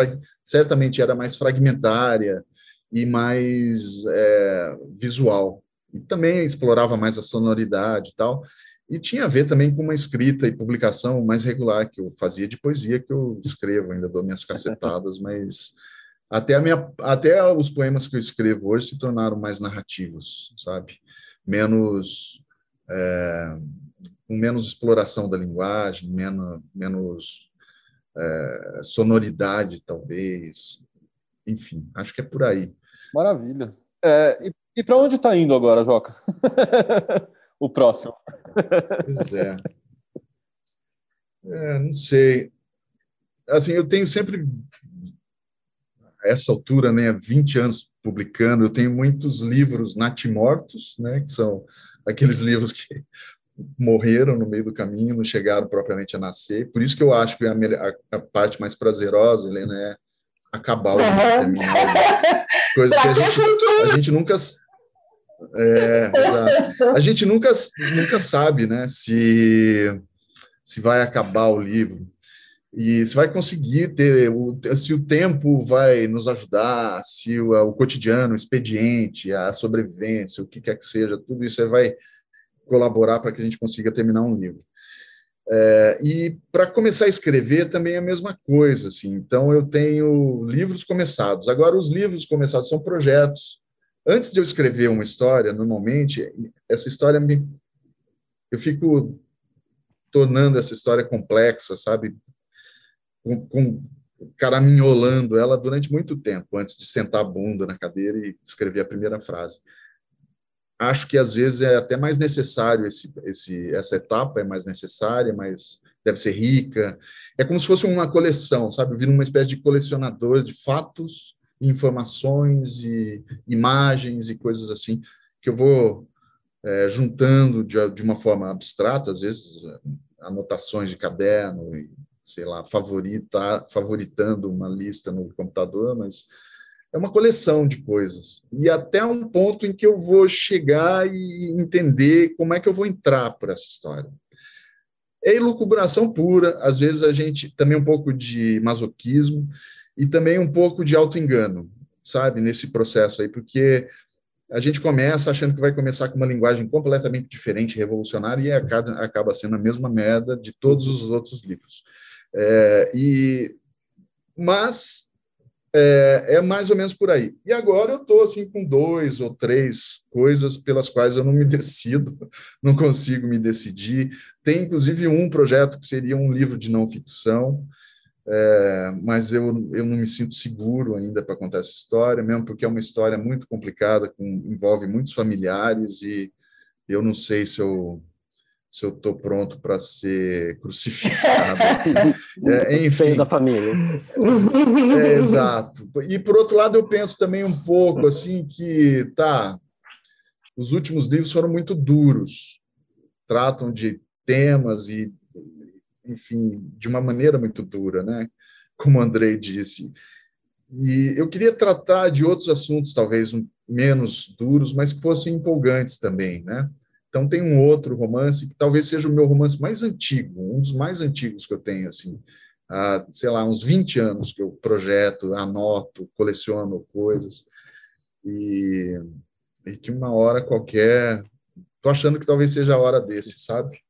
certamente era mais fragmentária e mais é, visual. E também explorava mais a sonoridade e tal. E tinha a ver também com uma escrita e publicação mais regular que eu fazia de poesia, que eu escrevo, ainda dou minhas cacetadas, mas até, a minha, até os poemas que eu escrevo hoje se tornaram mais narrativos, sabe? Menos. É, com menos exploração da linguagem, menos, menos é, sonoridade, talvez. Enfim, acho que é por aí. Maravilha. É, e e para onde está indo agora, Joca? o próximo. Pois é. é. Não sei. Assim, eu tenho sempre essa altura, né, 20 anos publicando, eu tenho muitos livros natimortos, né, que são aqueles livros que morreram no meio do caminho, não chegaram propriamente a nascer. Por isso que eu acho que a, a, a parte mais prazerosa, Helena, é acabar o livro, Coisa que a gente, a gente nunca é, a gente nunca nunca sabe, né, se se vai acabar o livro. E você vai conseguir ter, o, se o tempo vai nos ajudar, se o, o cotidiano, o expediente, a sobrevivência, o que quer que seja, tudo isso vai colaborar para que a gente consiga terminar um livro. É, e para começar a escrever também é a mesma coisa, assim. Então eu tenho livros começados. Agora os livros começados são projetos. Antes de eu escrever uma história, normalmente essa história me eu fico tornando essa história complexa, sabe? Com, com caraminholando ela durante muito tempo antes de sentar a bunda na cadeira e escrever a primeira frase acho que às vezes é até mais necessário esse, esse, essa etapa é mais necessária, mas deve ser rica. É como se fosse uma coleção, sabe? Vira uma espécie de colecionador de fatos, informações e imagens e coisas assim que eu vou é, juntando de, de uma forma abstrata, às vezes anotações de caderno e sei lá favorita, favoritando uma lista no computador, mas é uma coleção de coisas. E até um ponto em que eu vou chegar e entender como é que eu vou entrar por essa história. É elucubração pura, às vezes a gente também um pouco de masoquismo e também um pouco de auto-engano, sabe, nesse processo aí, porque a gente começa achando que vai começar com uma linguagem completamente diferente, revolucionária, e acaba, sendo a mesma merda de todos os outros livros. É, e, mas é, é, mais ou menos por aí. E agora eu estou assim com dois ou três coisas pelas quais eu não me decido, não consigo me decidir. Tem inclusive um projeto que seria um livro de não ficção, é, mas eu, eu não me sinto seguro ainda para contar essa história, mesmo porque é uma história muito complicada, com, envolve muitos familiares e eu não sei se eu se eu estou pronto para ser crucificado. é, enfim. da família. É, exato. E por outro lado, eu penso também um pouco assim que tá, os últimos livros foram muito duros, tratam de temas e, enfim, de uma maneira muito dura, né? Como o Andrei disse. E eu queria tratar de outros assuntos, talvez menos duros, mas que fossem empolgantes também, né? Então tem um outro romance que talvez seja o meu romance mais antigo, um dos mais antigos que eu tenho, assim, há, sei lá, uns 20 anos que eu projeto, anoto, coleciono coisas, e, e que uma hora qualquer, tô achando que talvez seja a hora desse, sabe?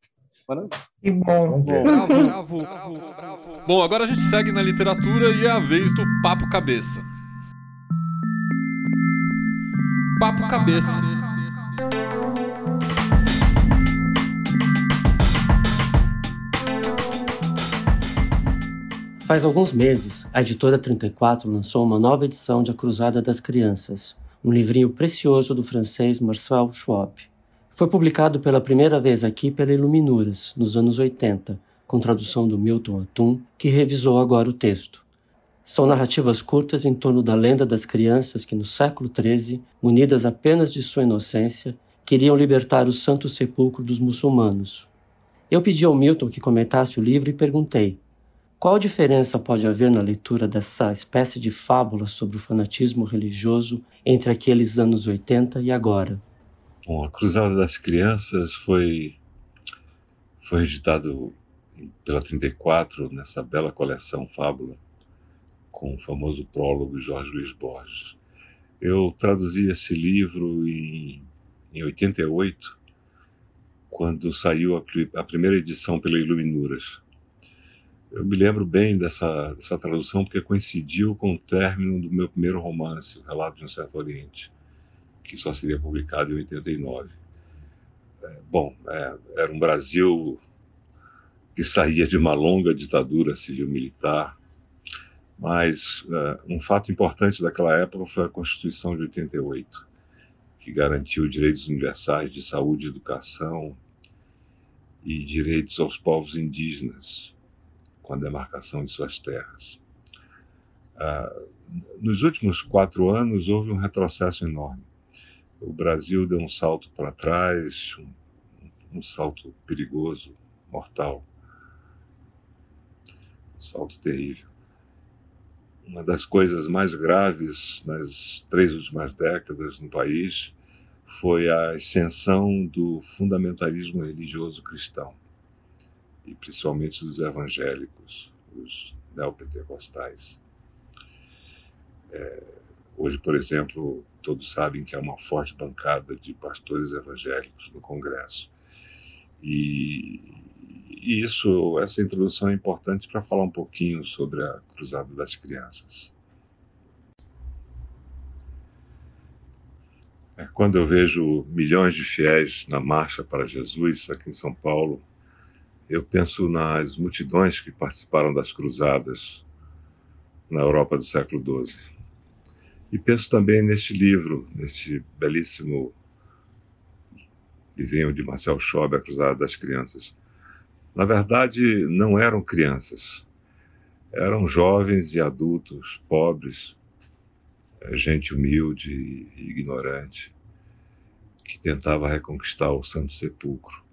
Que bom. Bravo, bravo, bravo, bravo. Bom, agora a gente segue na literatura e é a vez do Papo Cabeça. Papo Cabeça. Faz alguns meses, a editora 34 lançou uma nova edição de A Cruzada das Crianças, um livrinho precioso do francês Marcel Schwab. Foi publicado pela primeira vez aqui pela Iluminuras, nos anos 80, com tradução do Milton Atum, que revisou agora o texto. São narrativas curtas em torno da lenda das crianças que, no século XIII, munidas apenas de sua inocência, queriam libertar o Santo Sepulcro dos muçulmanos. Eu pedi ao Milton que comentasse o livro e perguntei: qual diferença pode haver na leitura dessa espécie de fábula sobre o fanatismo religioso entre aqueles anos 80 e agora? Bom, A Cruzada das Crianças foi, foi editado pela 34 nessa bela coleção Fábula, com o famoso prólogo Jorge Luiz Borges. Eu traduzi esse livro em, em 88, quando saiu a, a primeira edição pela Iluminuras eu me lembro bem dessa, dessa tradução porque coincidiu com o término do meu primeiro romance, O Relato de um Certo Oriente, que só seria publicado em 89. É, bom, é, era um Brasil que saía de uma longa ditadura civil-militar, mas é, um fato importante daquela época foi a Constituição de 88, que garantiu direitos universais de saúde educação e direitos aos povos indígenas com a demarcação de suas terras. Ah, nos últimos quatro anos, houve um retrocesso enorme. O Brasil deu um salto para trás, um, um salto perigoso, mortal. Um salto terrível. Uma das coisas mais graves nas três últimas décadas no país foi a ascensão do fundamentalismo religioso cristão e principalmente dos evangélicos, os neopentecostais. É, hoje, por exemplo, todos sabem que há uma forte bancada de pastores evangélicos no Congresso. E, e isso, essa introdução é importante para falar um pouquinho sobre a Cruzada das Crianças. É, quando eu vejo milhões de fiéis na marcha para Jesus aqui em São Paulo, eu penso nas multidões que participaram das cruzadas na Europa do século XII. E penso também neste livro, neste belíssimo livrinho de Marcel Schob, A Cruzada das Crianças. Na verdade, não eram crianças, eram jovens e adultos, pobres, é, gente humilde e ignorante, que tentava reconquistar o Santo Sepulcro.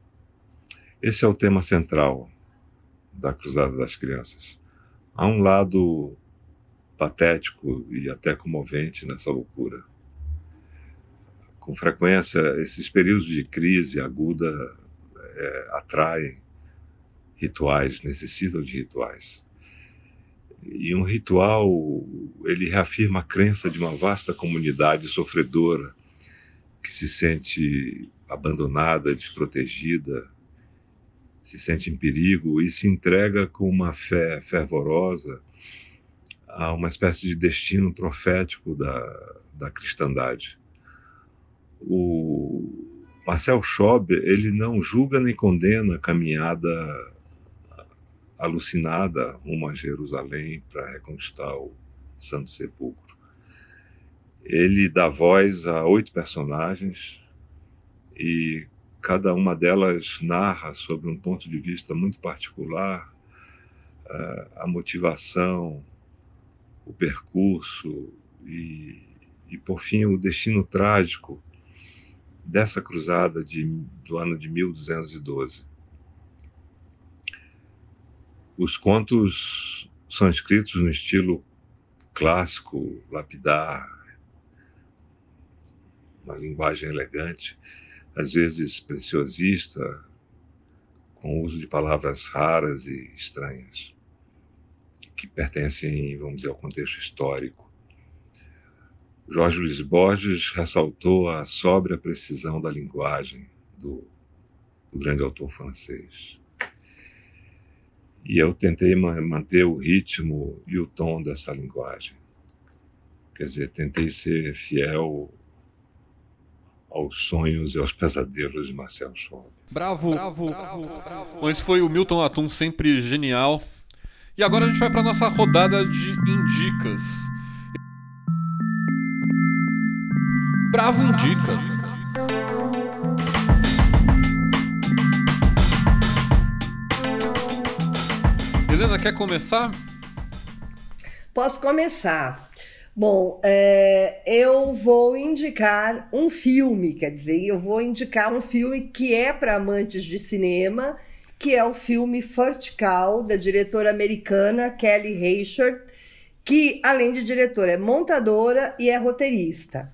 Esse é o tema central da Cruzada das Crianças. Há um lado patético e até comovente nessa loucura. Com frequência, esses períodos de crise aguda é, atraem rituais, necessitam de rituais. E um ritual, ele reafirma a crença de uma vasta comunidade sofredora que se sente abandonada, desprotegida, se sente em perigo e se entrega com uma fé fervorosa a uma espécie de destino profético da, da cristandade. O Marcel Schob, ele não julga nem condena a caminhada alucinada rumo a Jerusalém para reconquistar o Santo Sepulcro. Ele dá voz a oito personagens e cada uma delas narra sobre um ponto de vista muito particular uh, a motivação, o percurso e, e, por fim, o destino trágico dessa cruzada de, do ano de 1212. Os contos são escritos no estilo clássico, lapidar, uma linguagem elegante, às vezes preciosista, com o uso de palavras raras e estranhas, que pertencem, vamos dizer, ao contexto histórico. Jorge Luiz Borges ressaltou a sóbria precisão da linguagem do, do grande autor francês. E eu tentei manter o ritmo e o tom dessa linguagem. Quer dizer, tentei ser fiel aos sonhos e aos pesadelos de Marcel Schob. Bravo, bravo, bravo, bravo. Bom, esse foi o Milton Atum, sempre genial. E agora a gente vai para nossa rodada de indicas. Bravo indica. Helena, quer começar? Posso começar. Bom, é, eu vou indicar um filme, quer dizer, eu vou indicar um filme que é para amantes de cinema, que é o filme First Call, da diretora americana Kelly Reichardt, que, além de diretora, é montadora e é roteirista.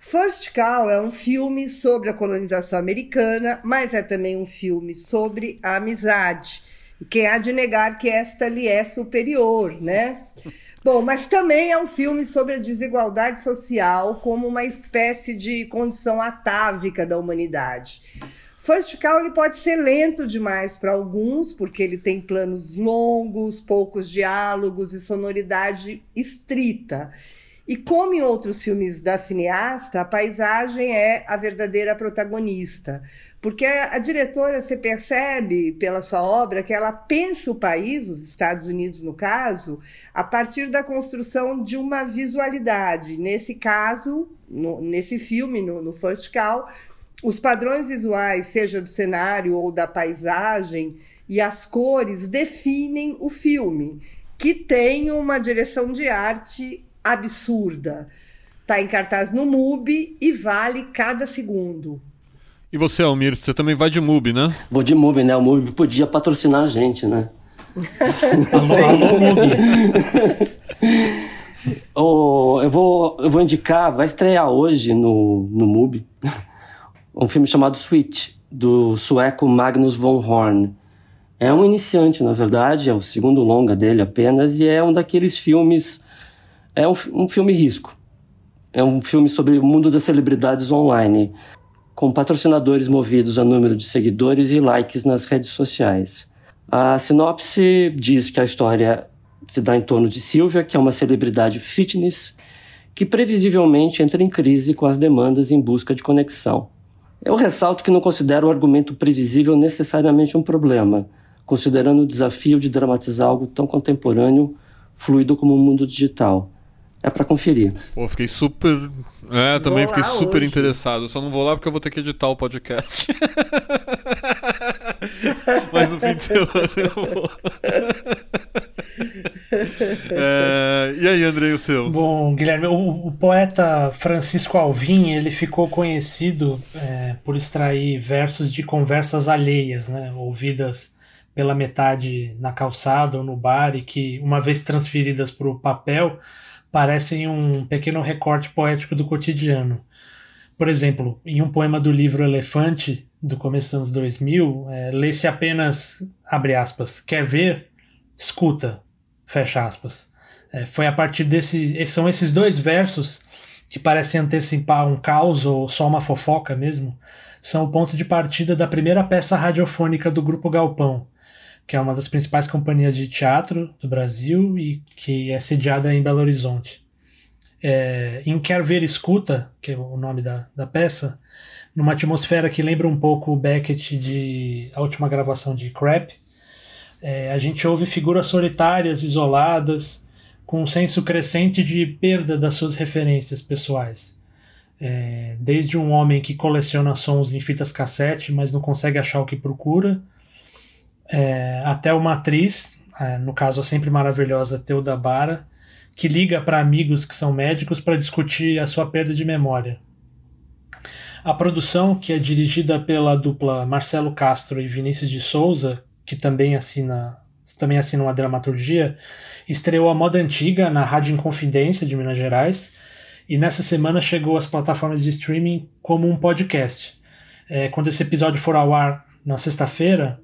First Call é um filme sobre a colonização americana, mas é também um filme sobre a amizade quem há de negar que esta lhe é superior, né? Bom, mas também é um filme sobre a desigualdade social como uma espécie de condição atávica da humanidade. First Call ele pode ser lento demais para alguns, porque ele tem planos longos, poucos diálogos e sonoridade estrita. E como em outros filmes da cineasta, a paisagem é a verdadeira protagonista. Porque a, diretora, você percebe pela sua obra que ela pensa o país, os Estados Unidos no caso, a partir da construção de uma visualidade. Nesse caso, no, nesse filme, no, no First Call, os padrões visuais, seja do cenário ou da paisagem, e as cores definem o filme, que tem uma direção de arte absurda. Está em cartaz no MUBI e vale cada segundo. E você, Almir, você também vai de MUBI, né? Vou de MUBI, né? O MUBI podia patrocinar a gente, né? alô, alô, MUBI. oh, eu, vou, eu vou indicar, vai estrear hoje no, no MUBI, um filme chamado Switch, do sueco Magnus von Horn. É um iniciante, na verdade, é o segundo longa dele apenas, e é um daqueles filmes. É um, um filme risco. É um filme sobre o mundo das celebridades online, com patrocinadores movidos a número de seguidores e likes nas redes sociais. A sinopse diz que a história se dá em torno de Silvia, que é uma celebridade fitness que previsivelmente entra em crise com as demandas em busca de conexão. Eu ressalto que não considero o argumento previsível necessariamente um problema considerando o desafio de dramatizar algo tão contemporâneo, fluido como o mundo digital. É para conferir. Pô, fiquei super. É, também fiquei super hoje. interessado. Só não vou lá porque eu vou ter que editar o podcast. Mas no fim de semana eu vou. é, e aí, Andrei, o seu? Bom, Guilherme, o, o poeta Francisco Alvim ele ficou conhecido é, por extrair versos de conversas alheias, né, ouvidas pela metade na calçada ou no bar e que, uma vez transferidas para o papel, parecem um pequeno recorte poético do cotidiano. Por exemplo, em um poema do livro Elefante, do começo dos anos 2000, é, lê-se apenas, abre aspas, quer ver? Escuta, fecha aspas. É, foi a partir desse. São esses dois versos que parecem antecipar um caos ou só uma fofoca mesmo, são o ponto de partida da primeira peça radiofônica do Grupo Galpão, que é uma das principais companhias de teatro do Brasil e que é sediada em Belo Horizonte. É, em Quer Ver Escuta, que é o nome da, da peça, numa atmosfera que lembra um pouco o Beckett de a última gravação de Crap, é, a gente ouve figuras solitárias, isoladas, com um senso crescente de perda das suas referências pessoais. É, desde um homem que coleciona sons em fitas cassete, mas não consegue achar o que procura, é, até uma atriz, é, no caso a sempre maravilhosa Teuda Bara, que liga para amigos que são médicos para discutir a sua perda de memória. A produção, que é dirigida pela dupla Marcelo Castro e Vinícius de Souza, que também assina também assinam a dramaturgia, estreou a moda antiga na Rádio Inconfidência de Minas Gerais e nessa semana chegou às plataformas de streaming como um podcast. É, quando esse episódio for ao ar na sexta-feira,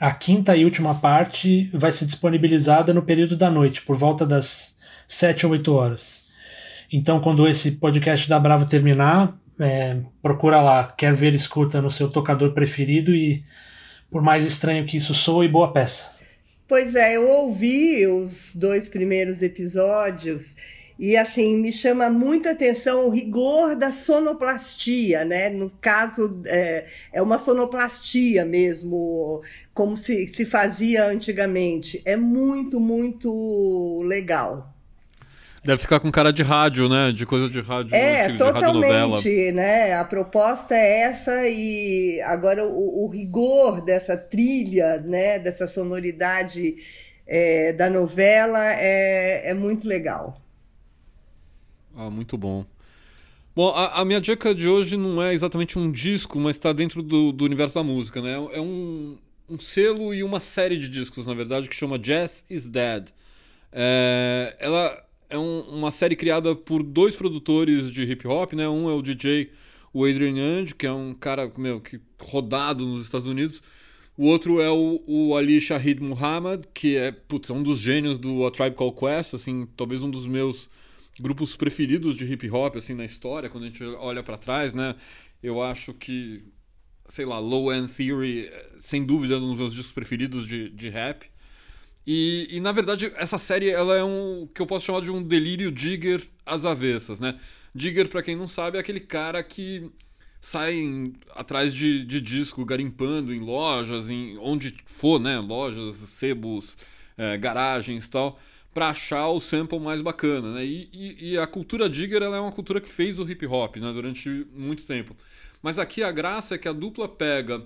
a quinta e última parte vai ser disponibilizada no período da noite, por volta das 7 ou 8 horas. Então, quando esse podcast da Bravo terminar, é, procura lá, quer ver, escuta no seu tocador preferido e, por mais estranho que isso soe, boa peça. Pois é, eu ouvi os dois primeiros episódios e assim, me chama muita atenção o rigor da sonoplastia, né? No caso, é, é uma sonoplastia mesmo, como se, se fazia antigamente. É muito, muito legal. Deve ficar com cara de rádio, né? De coisa de rádio. É, antigo, totalmente, né? A proposta é essa e agora o, o rigor dessa trilha, né? Dessa sonoridade é, da novela é, é muito legal. Ah, muito bom. Bom, a, a, minha dica de hoje não é exatamente um disco, mas está dentro do, do, universo da música, né? É um, um, selo e uma série de discos, na verdade, que chama Jazz is Dead. É, ela é um, uma série criada por dois produtores de hip hop, né? Um é o DJ o Adrian Young, que é um cara meu, que rodado nos Estados Unidos. O outro é o, o Ali Shahid Muhammad, que é, putz, é um dos gênios do A Tribe Called Quest, assim, talvez um dos meus grupos preferidos de hip hop assim na história, quando a gente olha para trás, né? Eu acho que sei lá, Low End Theory, sem dúvida, é um dos meus discos preferidos de, de rap. E, e, na verdade, essa série ela é um que eu posso chamar de um delírio Digger às avessas, né? Digger, para quem não sabe, é aquele cara que sai em, atrás de, de disco, garimpando em lojas, em onde for, né? Lojas, sebos, é, garagens tal para achar o sample mais bacana, né? E, e, e, a cultura digger é uma cultura que fez o hip hop, né? Durante muito tempo. Mas aqui a graça é que a dupla pega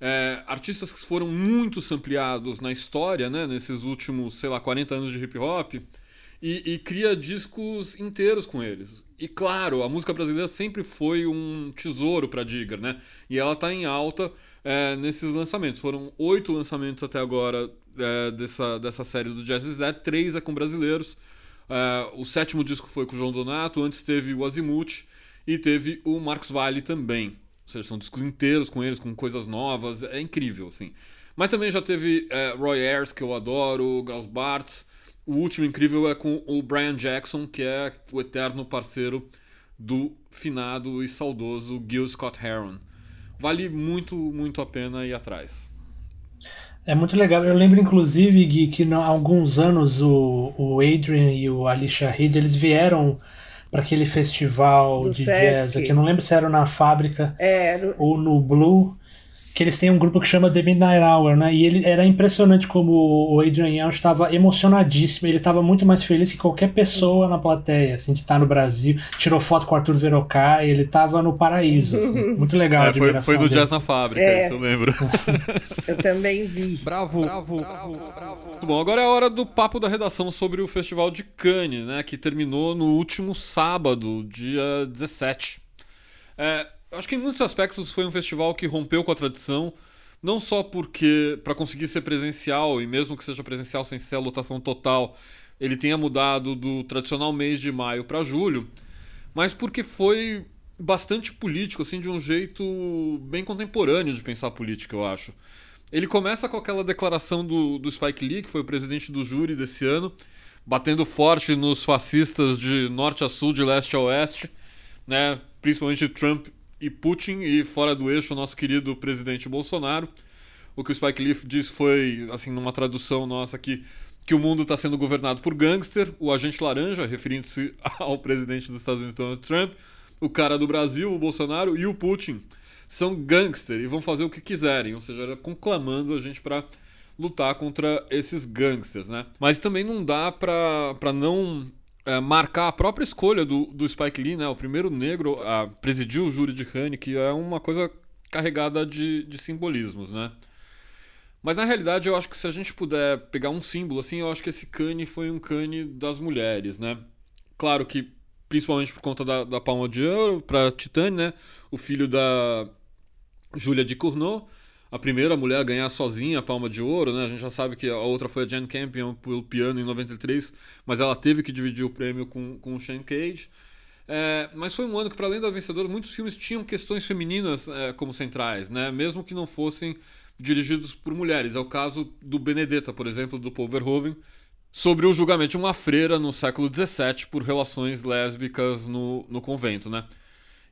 é, artistas que foram muito sampleados na história, né? Nesses últimos, sei lá, 40 anos de hip hop e, e cria discos inteiros com eles. E claro, a música brasileira sempre foi um tesouro para digger, né? E ela tá em alta é, nesses lançamentos. Foram oito lançamentos até agora é, dessa, dessa série do Jazz is Dead, três é com brasileiros. É, o sétimo disco foi com o João Donato, antes teve o Azimuth e teve o Marcos Vale também. Ou seja, são discos inteiros com eles, com coisas novas, é incrível, assim. Mas também já teve é, Roy Ayers, que eu adoro, Gauss Bartz. O último incrível é com o Brian Jackson, que é o eterno parceiro do finado e saudoso Gil Scott Heron. Vale muito, muito a pena ir atrás. É muito legal. Eu lembro, inclusive, Gui, que há alguns anos o, o Adrian e o Ali Shahid eles vieram para aquele festival Do de Sesc. jazz aqui. Eu não lembro se era na fábrica É, no- ou no Blue. Que eles têm um grupo que chama The Midnight Hour, né? E ele era impressionante como o Adrian Young estava emocionadíssimo. Ele estava muito mais feliz que qualquer pessoa na plateia, assim, de estar no Brasil. Tirou foto com o Arthur Verocai, ele estava no paraíso. assim. Muito legal É, foi, admiração foi do dele. Jazz na Fábrica, É. isso eu lembro. eu também vi. Bravo, bravo, bravo, bravo. Muito bom, agora é a hora do papo da redação sobre o Festival de Cannes, né? Que terminou no último sábado, dia 17. É, acho que em muitos aspectos foi um festival que rompeu com a tradição, não só porque, para conseguir ser presencial, e mesmo que seja presencial sem ser a lotação total, ele tenha mudado do tradicional mês de maio para julho, mas porque foi bastante político, assim, de um jeito bem contemporâneo de pensar política, eu acho. Ele começa com aquela declaração do, do Spike Lee, que foi o presidente do júri desse ano, batendo forte nos fascistas de norte a sul, de leste a oeste, né? principalmente Trump e Putin, e fora do eixo, o nosso querido presidente Bolsonaro. O que o Spike Lee disse foi, assim, numa tradução nossa aqui, que o mundo está sendo governado por gangster, o agente laranja, referindo-se ao presidente dos Estados Unidos, Donald Trump, o cara do Brasil, o Bolsonaro, e o Putin são gangster e vão fazer o que quiserem, ou seja, era conclamando a gente para lutar contra esses gangsters, né? Mas também não dá para não é, marcar a própria escolha do, do Spike Lee, né? O primeiro negro a presidir o júri de Cannes, que é uma coisa carregada de, de simbolismos, né? Mas na realidade eu acho que se a gente puder pegar um símbolo assim, eu acho que esse Cannes foi um Cannes das mulheres, né? Claro que principalmente por conta da, da Palma de Ouro para Titane, né? O filho da Julia de Cournot, a primeira mulher a ganhar sozinha a Palma de Ouro, né? A gente já sabe que a outra foi a Jane Campion pelo piano em 93, mas ela teve que dividir o prêmio com, com o Shane Cage. É, mas foi um ano que, para além da vencedora, muitos filmes tinham questões femininas é, como centrais, né? Mesmo que não fossem dirigidos por mulheres. É o caso do Benedetta, por exemplo, do Paul Verhoeven, sobre o julgamento de uma freira no século XVII por relações lésbicas no, no convento, né?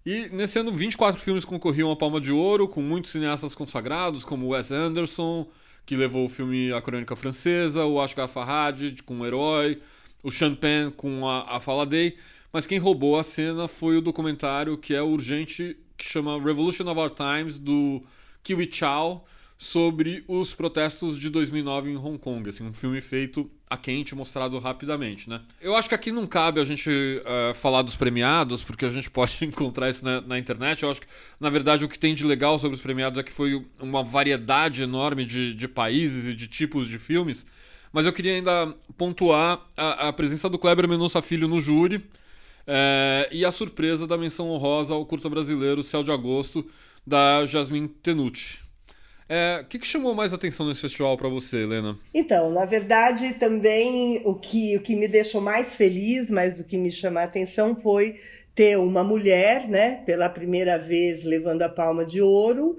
E nesse ano, 24 filmes concorriam à Palma de Ouro, com muitos cineastas consagrados, como Wes Anderson, que levou o filme A Crônica Francesa, o Ashgar Farhad com O Herói, o Penn com A, a Fala Day, mas quem roubou a cena foi o documentário que é urgente, que chama Revolution of Our Times, do Kiwi Chow, sobre os protestos de 2009 em Hong Kong, assim, um filme feito a quente, mostrado rapidamente, né? Eu acho que aqui não cabe a gente uh, falar dos premiados, porque a gente pode encontrar isso na, na, internet. Eu acho que, na verdade, o que tem de legal sobre os premiados é que foi uma variedade enorme de, de países e de tipos de filmes. Mas eu queria ainda pontuar a, a presença do Kleber Mendonça Filho no júri é, e a surpresa da menção honrosa ao curta brasileiro Céu de Agosto, da Jasmine É, o que, que, chamou mais atenção nesse festival para você, Helena? Então, na verdade, também o que, o que me deixou mais feliz, mais do que me chamar a atenção, foi ter uma mulher, né, pela primeira vez levando a palma de ouro,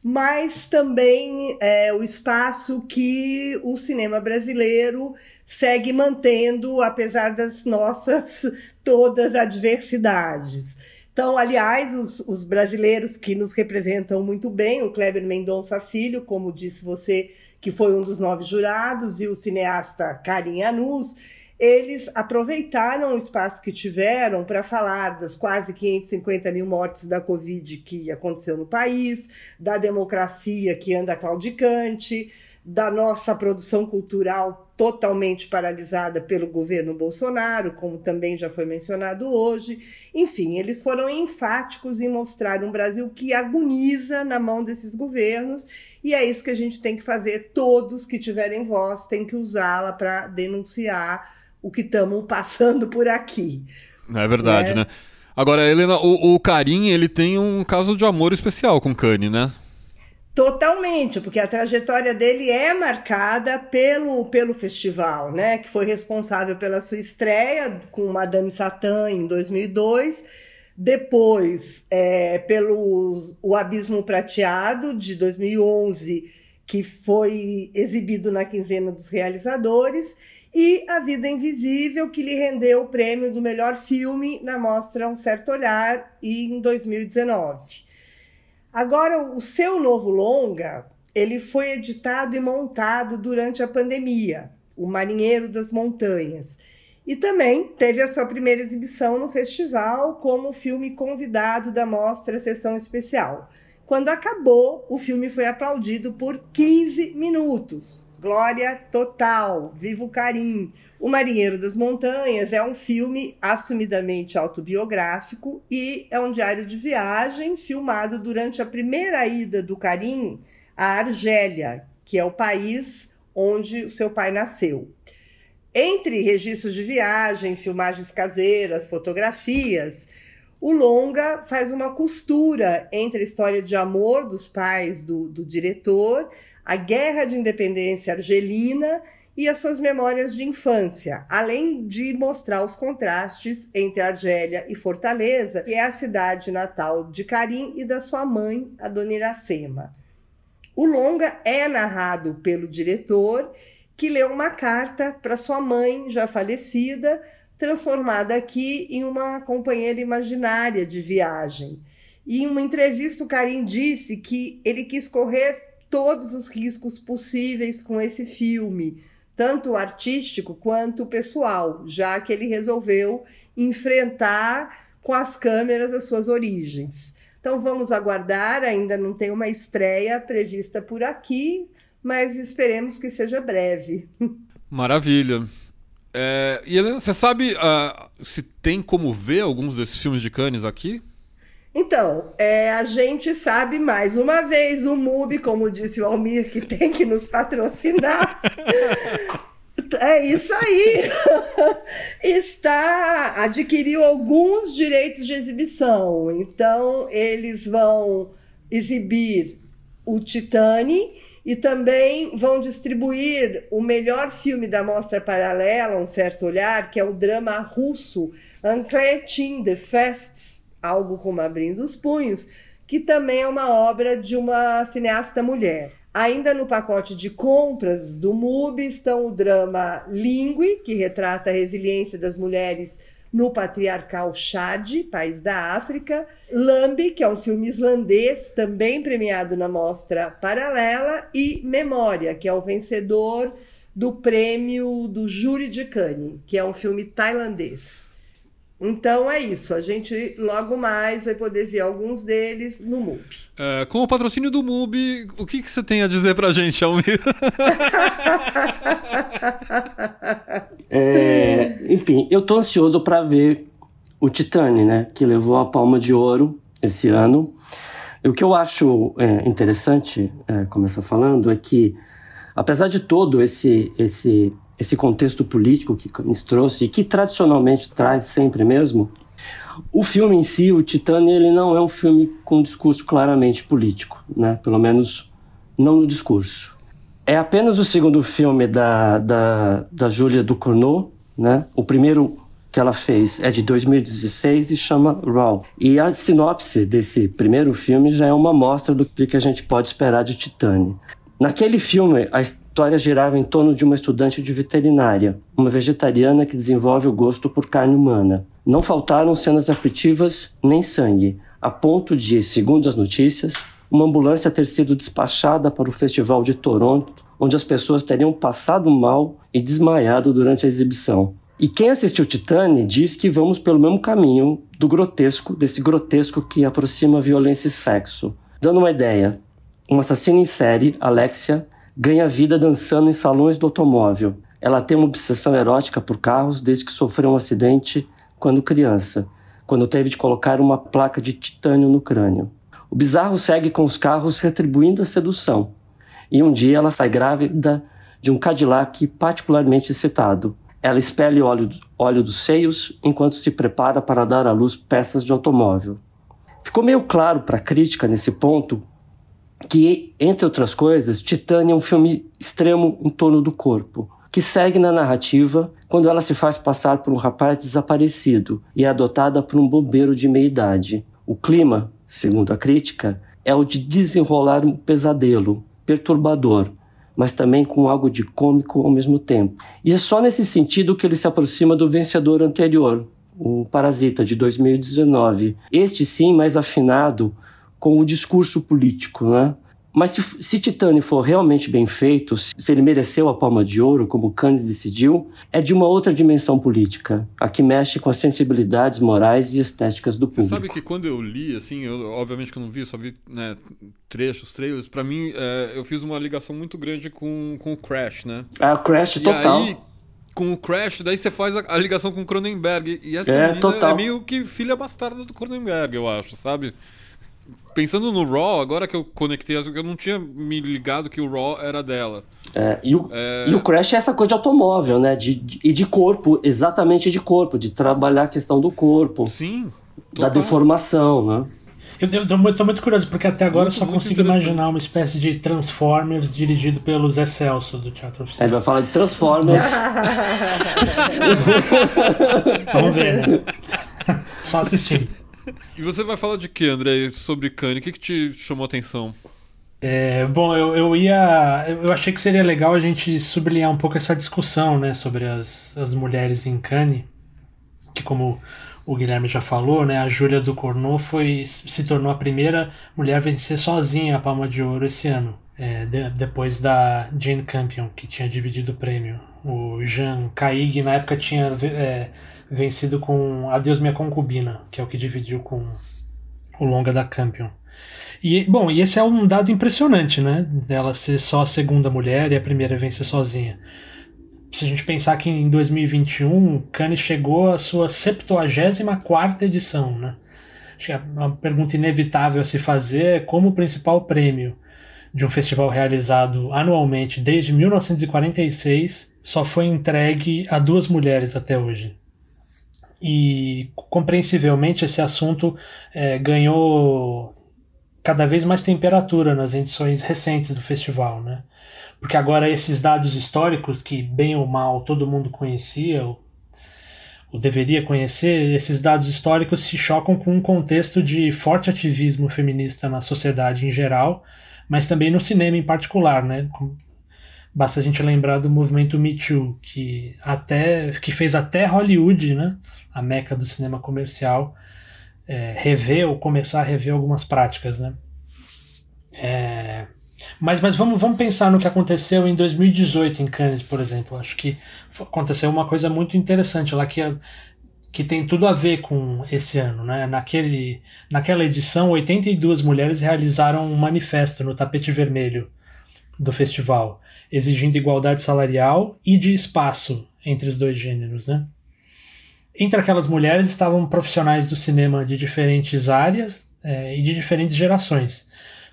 mas também é, o espaço que o cinema brasileiro segue mantendo, apesar das nossas todas adversidades. Então, aliás, os, os, brasileiros que nos representam muito bem, o Kleber Mendonça Filho, como disse você, que foi um dos nove jurados, e o cineasta Karim Anus, eles aproveitaram o espaço que tiveram para falar das quase 550 mil mortes da Covid que aconteceu no país, da democracia que anda claudicante, da nossa produção cultural totalmente paralisada pelo governo Bolsonaro, como também já foi mencionado hoje. Enfim, eles foram enfáticos em mostrar um Brasil que agoniza na mão desses governos, e é isso que a gente tem que fazer. Todos que tiverem voz têm que usá-la para denunciar o que estamos passando por aqui. É verdade, né? né? Agora, Helena, o, o Karim, ele tem um caso de amor especial com Kanye, né? Totalmente, porque a trajetória dele é marcada pelo, pelo festival, né? Que foi responsável pela sua estreia com Madame Satã em 2002, depois é, pelo O Abismo Prateado de 2011, que foi exibido na quinzena dos realizadores, e A Vida Invisível, que lhe rendeu o prêmio do melhor filme na mostra Um Certo Olhar em 2019. Agora, o seu novo longa, ele foi editado e montado durante a pandemia, O Marinheiro das Montanhas, e também teve a sua primeira exibição no festival como filme convidado da mostra Sessão Especial. Quando acabou, o filme foi aplaudido por 15 minutos. Glória total, viva o Carim. O Marinheiro das Montanhas é um filme assumidamente autobiográfico e é um diário de viagem filmado durante a primeira ida do Carim à Argélia, que é o país onde o seu pai nasceu. Entre registros de viagem, filmagens caseiras, fotografias, o longa faz uma costura entre a história de amor dos pais do, do diretor, a guerra de independência argelina e as suas memórias de infância, além de mostrar os contrastes entre Argélia e Fortaleza, que é a cidade natal de Karim e da sua mãe, a dona Iracema. O longa é narrado pelo diretor que leu uma carta para sua mãe, já falecida, transformada aqui em uma companheira imaginária de viagem. E em uma entrevista, o Karim disse que ele quis correr todos os riscos possíveis com esse filme, tanto artístico quanto pessoal, já que ele resolveu enfrentar com as câmeras as suas origens. Então vamos aguardar, ainda não tem uma estreia prevista por aqui, mas esperemos que seja breve. Maravilha. É, e Helena, você sabe uh, se tem como ver alguns desses filmes de Cannes aqui? Então, é, a gente sabe mais uma vez, o MUBI, como disse o Almir, que tem que nos patrocinar. É isso aí. Está adquiriu alguns direitos de exibição. Então, eles vão exibir o Titane e também vão distribuir o melhor filme da mostra paralela, Um Certo Olhar, que é o drama russo Ankletin de Fests, algo como Abrindo os Punhos, que também é uma obra de uma cineasta mulher. Ainda no pacote de compras do MUBI estão o drama Lingue, que retrata a resiliência das mulheres no patriarcal Chad, país da África. Lambi, que é um filme islandês, também premiado na mostra paralela. E Memória, que é o vencedor do prêmio do Júri de Cannes, que é um filme tailandês. Então é isso, a gente logo mais vai poder ver alguns deles no MUB. É, com o patrocínio do MUB, o que, que você tem a dizer pra gente, Almir? é, enfim, eu tô ansioso para ver o Titane, né, que levou a palma de ouro esse ano. E o que eu acho é, interessante, é, começar falando, é que apesar de todo esse, esse esse contexto político que nos trouxe e que tradicionalmente traz sempre mesmo, o filme em si, o Titânio, ele não é um filme com discurso claramente político, né? Pelo menos não no discurso. É apenas o segundo filme da, da, da Júlia Ducournau, né? O primeiro que ela fez é de 2016 e chama Raw. E a sinopse desse primeiro filme já é uma amostra do que a gente pode esperar de Titânio. Naquele filme, a história girava em torno de uma estudante de veterinária, uma vegetariana que desenvolve o gosto por carne humana. Não faltaram cenas aflitivas nem sangue, a ponto de, segundo as notícias, uma ambulância ter sido despachada para o Festival de Toronto, onde as pessoas teriam passado mal e desmaiado durante a exibição. E quem assistiu Titane diz que vamos pelo mesmo caminho do grotesco, desse grotesco que aproxima violência e sexo. Dando uma ideia, uma assassina em série, Alexia, ganha vida dançando em salões do automóvel. Ela tem uma obsessão erótica por carros desde que sofreu um acidente quando criança, quando teve de colocar uma placa de titânio no crânio. O bizarro segue com os carros retribuindo a sedução. E um dia ela sai grávida de um Cadillac particularmente excitado. Ela espelha óleo, óleo dos seios enquanto se prepara para dar à luz peças de automóvel. Ficou meio claro para a crítica nesse ponto que, entre outras coisas, Titânia é um filme extremo em torno do corpo, que segue na narrativa quando ela se faz passar por um rapaz desaparecido e é adotada por um bombeiro de meia idade. O clima, segundo a crítica, é o de desenrolar um pesadelo, perturbador, mas também com algo de cômico ao mesmo tempo. E é só nesse sentido que ele se aproxima do vencedor anterior, o Parasita, de 2019. Este sim mais afinado com o discurso político, né? Mas se, se Titânio for realmente bem feito, se ele mereceu a palma de ouro, como Cannes decidiu, é de uma outra dimensão política, a que mexe com as sensibilidades morais e estéticas do público. Você sabe que quando eu li, assim, eu, obviamente que eu não vi, só vi né, trechos, trailers, para mim, é, eu fiz uma ligação muito grande com, com o Crash, né? É, o Crash e total. Aí, com o Crash, daí você faz a, a ligação com o Cronenberg. E essa é, é meio que filha bastarda do Cronenberg, eu acho, sabe? Pensando no Raw, agora que eu conectei, eu não tinha me ligado que o Raw era dela. É, e, o, é... e o Crash é essa coisa de automóvel, né? De, de, e de corpo, exatamente de corpo, de trabalhar a questão do corpo. Sim. Da deformação, né? Eu, eu, tô, muito, tô muito curioso, porque até agora muito, eu só consigo imaginar uma espécie de Transformers dirigido pelo Zé Celso do Teatro Oficial. Ele vai falar de Transformers. Vamos ver, né? Só assistindo. E você vai falar de que, André, sobre Kanye? O que, que te chamou a atenção? É, bom, eu, eu ia. Eu achei que seria legal a gente sublinhar um pouco essa discussão né, sobre as, as mulheres em Cannes. Que, como o Guilherme já falou, né, a Júlia do Cornô foi, se tornou a primeira mulher a vencer sozinha a Palma de Ouro esse ano. É, de, depois da Jane Campion, que tinha dividido o prêmio. O Jean Caig, na época, tinha. É, vencido com Adeus Minha Concubina, que é o que dividiu com o longa da Campion. E, bom, e esse é um dado impressionante, né? Dela ser só a segunda mulher e a primeira vencer sozinha. Se a gente pensar que em 2021, Cannes chegou à sua 74 edição, né? Acho que é uma pergunta inevitável a se fazer é como o principal prêmio de um festival realizado anualmente desde 1946 só foi entregue a duas mulheres até hoje. E compreensivelmente esse assunto é, ganhou cada vez mais temperatura nas edições recentes do festival, né? Porque agora esses dados históricos que bem ou mal todo mundo conhecia ou, ou deveria conhecer, esses dados históricos se chocam com um contexto de forte ativismo feminista na sociedade em geral, mas também no cinema em particular, né? Basta a gente lembrar do movimento Me Too, que até que fez até Hollywood, né? A meca do cinema comercial, é, rever ou começar a rever algumas práticas, né? É, mas, mas vamos, vamos pensar no que aconteceu em 2018 em Cannes, por exemplo. Acho que aconteceu uma coisa muito interessante lá que, que tem tudo a ver com esse ano. Né? Naquele, naquela edição, 82 mulheres realizaram um manifesto no tapete vermelho do festival, exigindo igualdade salarial e de espaço entre os dois gêneros. Né? Entre aquelas mulheres estavam profissionais do cinema de diferentes áreas é, e de diferentes gerações,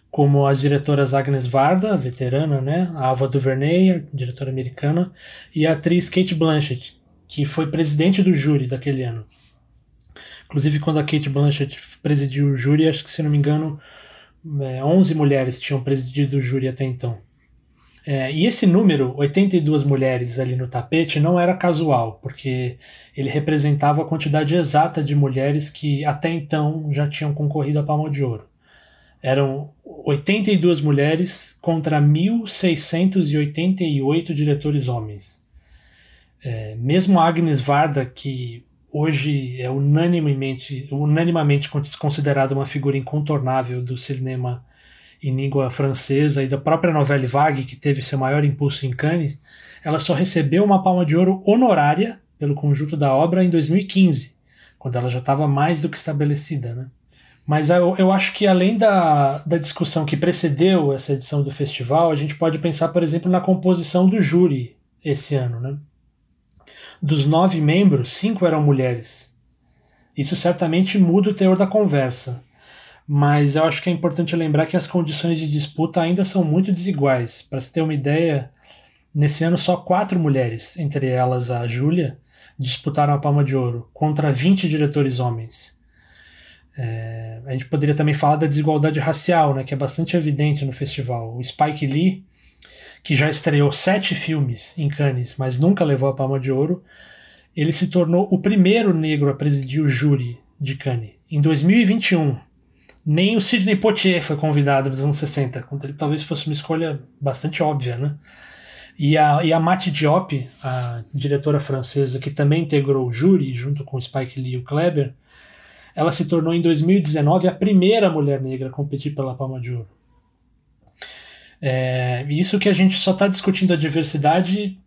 como as diretoras Agnes Varda, veterana, né, a Ava DuVernay, diretora americana, e a atriz Kate Blanchett, que foi presidente do júri daquele ano. Inclusive, quando a Kate Blanchett presidiu o júri, acho que, se não me engano, é, 11 mulheres tinham presidido o júri até então. É, e esse número, 82 mulheres ali no tapete, não era casual, porque ele representava a quantidade exata de mulheres que até então já tinham concorrido à Palma de Ouro. Eram 82 mulheres contra 1.688 diretores homens. É, mesmo Agnes Varda, que hoje é unanimemente, unanimamente considerada uma figura incontornável do cinema em língua francesa e da própria novela Vague, que teve seu maior impulso em Cannes, ela só recebeu uma palma de ouro honorária pelo conjunto da obra em 2015, quando ela já estava mais do que estabelecida. Né? Mas eu, eu acho que além da, da discussão que precedeu essa edição do festival, a gente pode pensar, por exemplo, na composição do júri esse ano. Né? Dos nove membros, cinco eram mulheres. Isso certamente muda o teor da conversa mas eu acho que é importante lembrar que as condições de disputa ainda são muito desiguais. Para se ter uma ideia, nesse ano só quatro mulheres, entre elas a Júlia, disputaram a Palma de Ouro, contra 20 diretores homens. É, a gente poderia também falar da desigualdade racial, né, que é bastante evidente no festival. O Spike Lee, que já estreou sete filmes em Cannes, mas nunca levou a Palma de Ouro, ele se tornou o primeiro negro a presidir o júri de Cannes. Em 2021, Nem o Sidney Poitier foi convidado nos anos 60, quando ele talvez fosse uma escolha bastante óbvia, né? E a, e a Mati Diop, a diretora francesa que também integrou o júri, junto com Spike Lee e o Kleber, ela se tornou em 2019 a primeira mulher negra a competir pela Palma de Ouro. É, isso que a gente só está discutindo a diversidade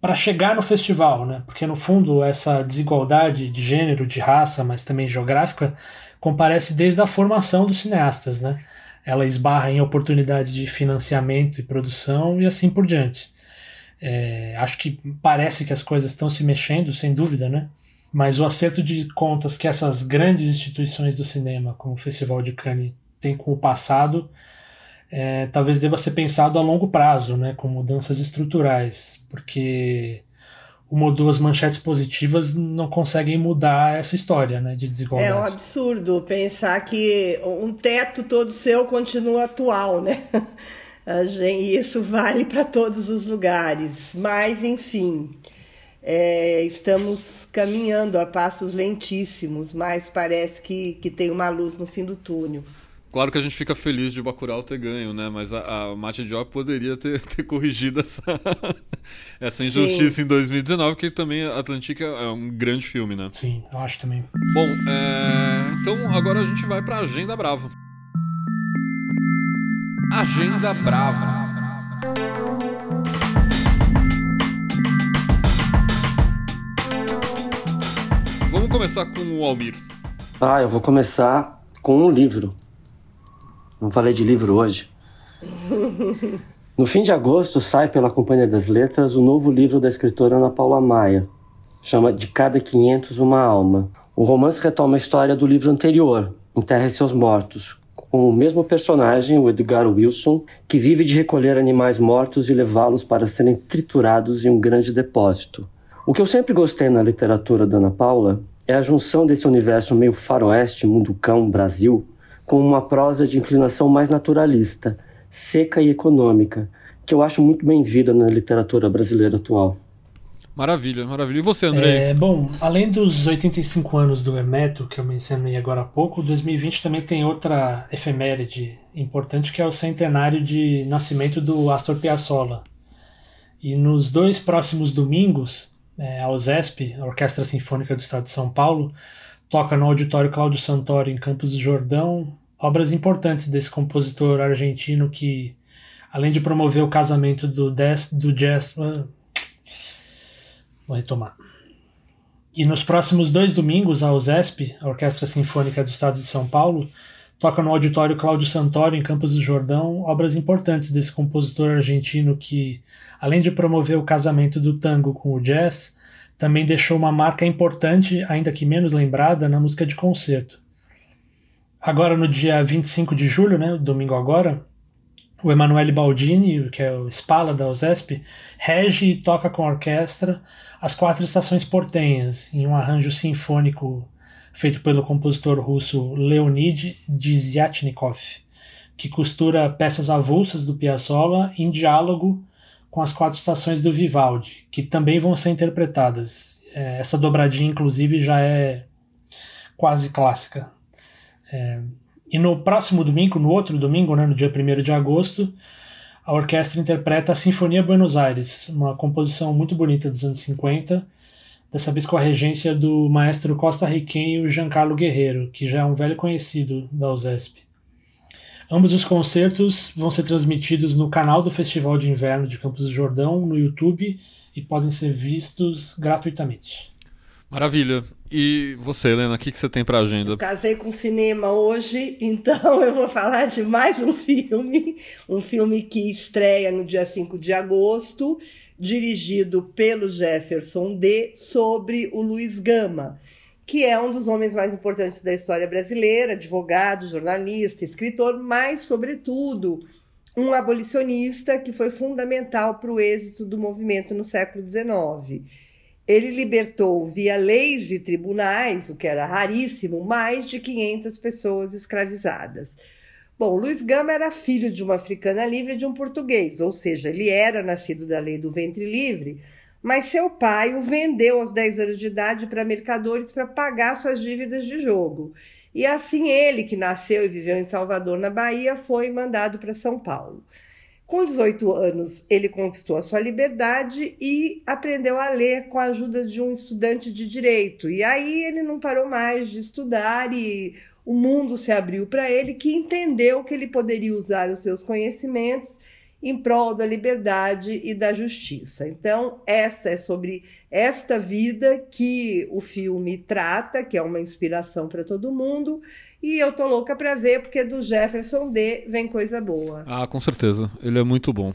para chegar no festival, né? Porque no fundo essa desigualdade de gênero, de raça, mas também geográfica, comparece desde a formação dos cineastas, né? Ela esbarra em oportunidades de financiamento e produção e assim por diante. É, acho que parece que as coisas estão se mexendo, sem dúvida, né? Mas o acerto de contas que essas grandes instituições do cinema, como o Festival de Cannes, têm com o passado, é, talvez deva ser pensado a longo prazo, né, com mudanças estruturais, porque uma ou duas manchetes positivas não conseguem mudar essa história né, de desigualdade. É um absurdo pensar que um teto todo seu continua atual, né? E isso vale para todos os lugares. Mas, enfim, é, estamos caminhando a passos lentíssimos, mas parece que, que tem uma luz no fim do túnel. Claro que a gente fica feliz de Bacurau ter ganho, né? Mas a, a Mate Diop poderia ter, ter corrigido essa, essa injustiça Sim. em 2019, que também Atlantica é um grande filme, né? Sim, eu acho também. Bom, é... então agora a gente vai pra Agenda Brava. Agenda Brava. Vamos começar com o Almir. Ah, eu vou começar com um livro. Não falei de livro hoje. No fim de agosto sai pela Companhia das Letras o novo livro da escritora Ana Paula Maia. Chama De Cada 500 Uma Alma. O romance retoma a história do livro anterior, Enterre Seus Mortos, com o mesmo personagem, o Edgar Wilson, que vive de recolher animais mortos e levá-los para serem triturados em um grande depósito. O que eu sempre gostei na literatura da Ana Paula é a junção desse universo meio faroeste, mundo cão, Brasil, com uma prosa de inclinação mais naturalista, seca e econômica, que eu acho muito bem-vinda na literatura brasileira atual. Maravilha, maravilha. E você, André? É, bom, além dos 85 anos do Hermeto, que eu mencionei agora há pouco, 2020 também tem outra efeméride importante, que é o centenário de nascimento do Astor Piazzolla. E nos dois próximos domingos, é, a OSESP, a Orquestra Sinfônica do Estado de São Paulo, toca no Auditório Cláudio Santoro, em Campos do Jordão, obras importantes desse compositor argentino que, além de promover o casamento do, des, do jazz. Uh, vou retomar. E nos próximos dois domingos, a OSESP, a Orquestra Sinfônica do Estado de São Paulo, toca no Auditório Cláudio Santoro, em Campos do Jordão, obras importantes desse compositor argentino que, além de promover o casamento do tango com o jazz, também deixou uma marca importante, ainda que menos lembrada, na música de concerto. Agora, no dia 25 de julho, né, domingo agora, o Emanuele Baldini, que é o Spala da USESP, rege e toca com orquestra as quatro estações portenhas, em um arranjo sinfônico feito pelo compositor russo Leonid Dziatnikov, que costura peças avulsas do Piazzolla em diálogo com as quatro estações do Vivaldi, que também vão ser interpretadas. É, essa dobradinha, inclusive, já é quase clássica. É, e no próximo domingo, no outro domingo, né, no dia 1 de agosto, a orquestra interpreta a Sinfonia Buenos Aires, uma composição muito bonita dos anos 50, dessa vez com a regência do maestro costarriquenho Giancarlo Guerreiro, que já é um velho conhecido da USESP. Ambos os concertos vão ser transmitidos no canal do Festival de Inverno de Campos do Jordão, no YouTube, e podem ser vistos gratuitamente. Maravilha. E você, Helena, o que, que você tem para agenda? Eu casei com cinema hoje, então eu vou falar de mais um filme. Um filme que estreia no dia 5 de agosto, dirigido pelo Jefferson D., sobre o Luiz Gama, que é um dos homens mais importantes da história brasileira, advogado, jornalista, escritor, mas, sobretudo, um abolicionista que foi fundamental para o êxito do movimento no século XIX. Ele libertou via leis e tribunais, o que era raríssimo, mais de 500 pessoas escravizadas. Bom, Luiz Gama era filho de uma africana livre e de um português, ou seja, ele era nascido da lei do ventre livre, mas seu pai o vendeu aos 10 anos de idade para mercadores para pagar suas dívidas de jogo. E assim ele, que nasceu e viveu em Salvador, na Bahia, foi mandado para São Paulo. Com 18 anos, ele conquistou a sua liberdade e aprendeu a ler com a ajuda de um estudante de direito. E aí ele não parou mais de estudar e o mundo se abriu para ele, que entendeu que ele poderia usar os seus conhecimentos em prol da liberdade e da justiça. Então, essa é sobre esta vida que o filme trata, que é uma inspiração para todo mundo, e eu tô louca para ver porque do Jefferson D vem coisa boa. Ah, com certeza. Ele é muito bom.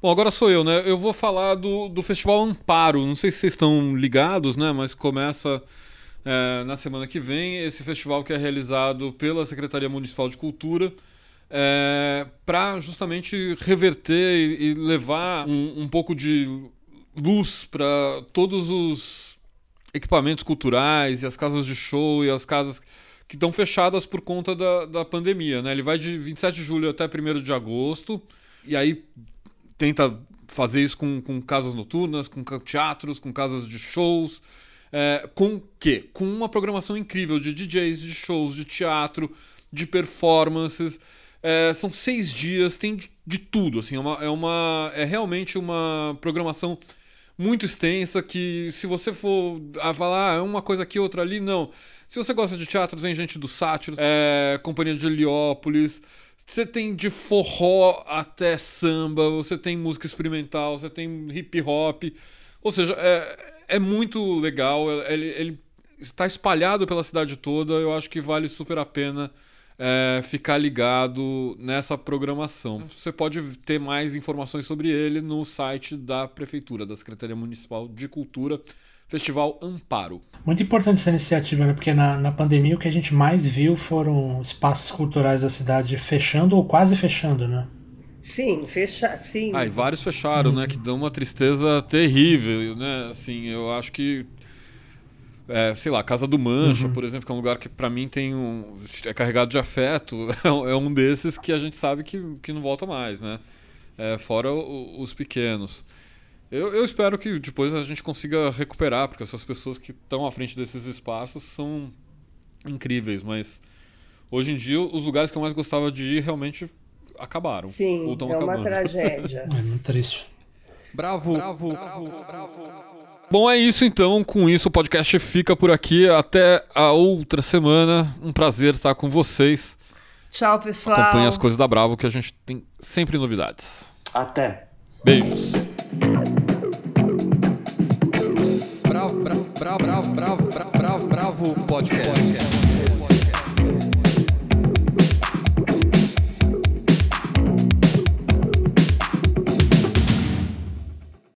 Bom, agora sou eu, né? Eu vou falar do, do Festival Amparo. Não sei se vocês estão ligados, né? Mas começa é, na semana que vem esse festival que é realizado pela Secretaria Municipal de Cultura é, para justamente reverter e, e levar um, um, pouco de luz para todos os equipamentos culturais e as casas de show e as casas que estão fechadas por conta da, da pandemia. Né? Ele vai de 27 de julho até 1 de agosto e aí tenta fazer isso com, com casas noturnas, com teatros, com casas de shows. É, com quê? Com uma programação incrível de DJs, de shows, de teatro, de performances. É, são seis dias, tem de, de tudo, assim, é, uma, é, uma, é realmente uma programação muito extensa que se você for a falar ah, uma coisa aqui, outra ali, não. Se você gosta de teatro, tem gente do Sátiro, é, Companhia de Heliópolis, você tem de forró até samba, você tem música experimental, você tem hip hop, ou seja, é, é muito legal, ele, ele está espalhado pela cidade toda, eu acho que vale super a pena é, ficar ligado nessa programação. Você pode ter mais informações sobre ele no site da Prefeitura, da Secretaria Municipal de Cultura, Festival Amparo. Muito importante essa iniciativa, né? porque na, na pandemia o que a gente mais viu foram espaços culturais da cidade fechando ou quase fechando, né? Sim, fecha, sim. Ah, e vários fecharam, né? Que dão uma tristeza terrível, né? Assim, eu acho que é, sei lá, Casa do Mancha, uhum. por exemplo, que é um lugar que para mim tem um, é carregado de afeto, é um desses que a gente sabe que, que não volta mais, né? É, fora o, os pequenos. Eu, eu, espero que depois a gente consiga recuperar, porque essas pessoas que estão à frente desses espaços são incríveis, mas hoje em dia os lugares que eu mais gostava de ir realmente acabaram. Sim, é acabando. uma tragédia. é muito triste. Bravo, bravo, bravo, bravo. bravo. Bom, é isso então. Com isso, o podcast fica por aqui. Até a outra semana. Um prazer estar com vocês. Tchau, pessoal. Acompanhe as coisas da Bravo, que a gente tem sempre novidades. Até. Beijos. Bravo, bravo, bravo, bravo, bravo, bravo, bravo, podcast.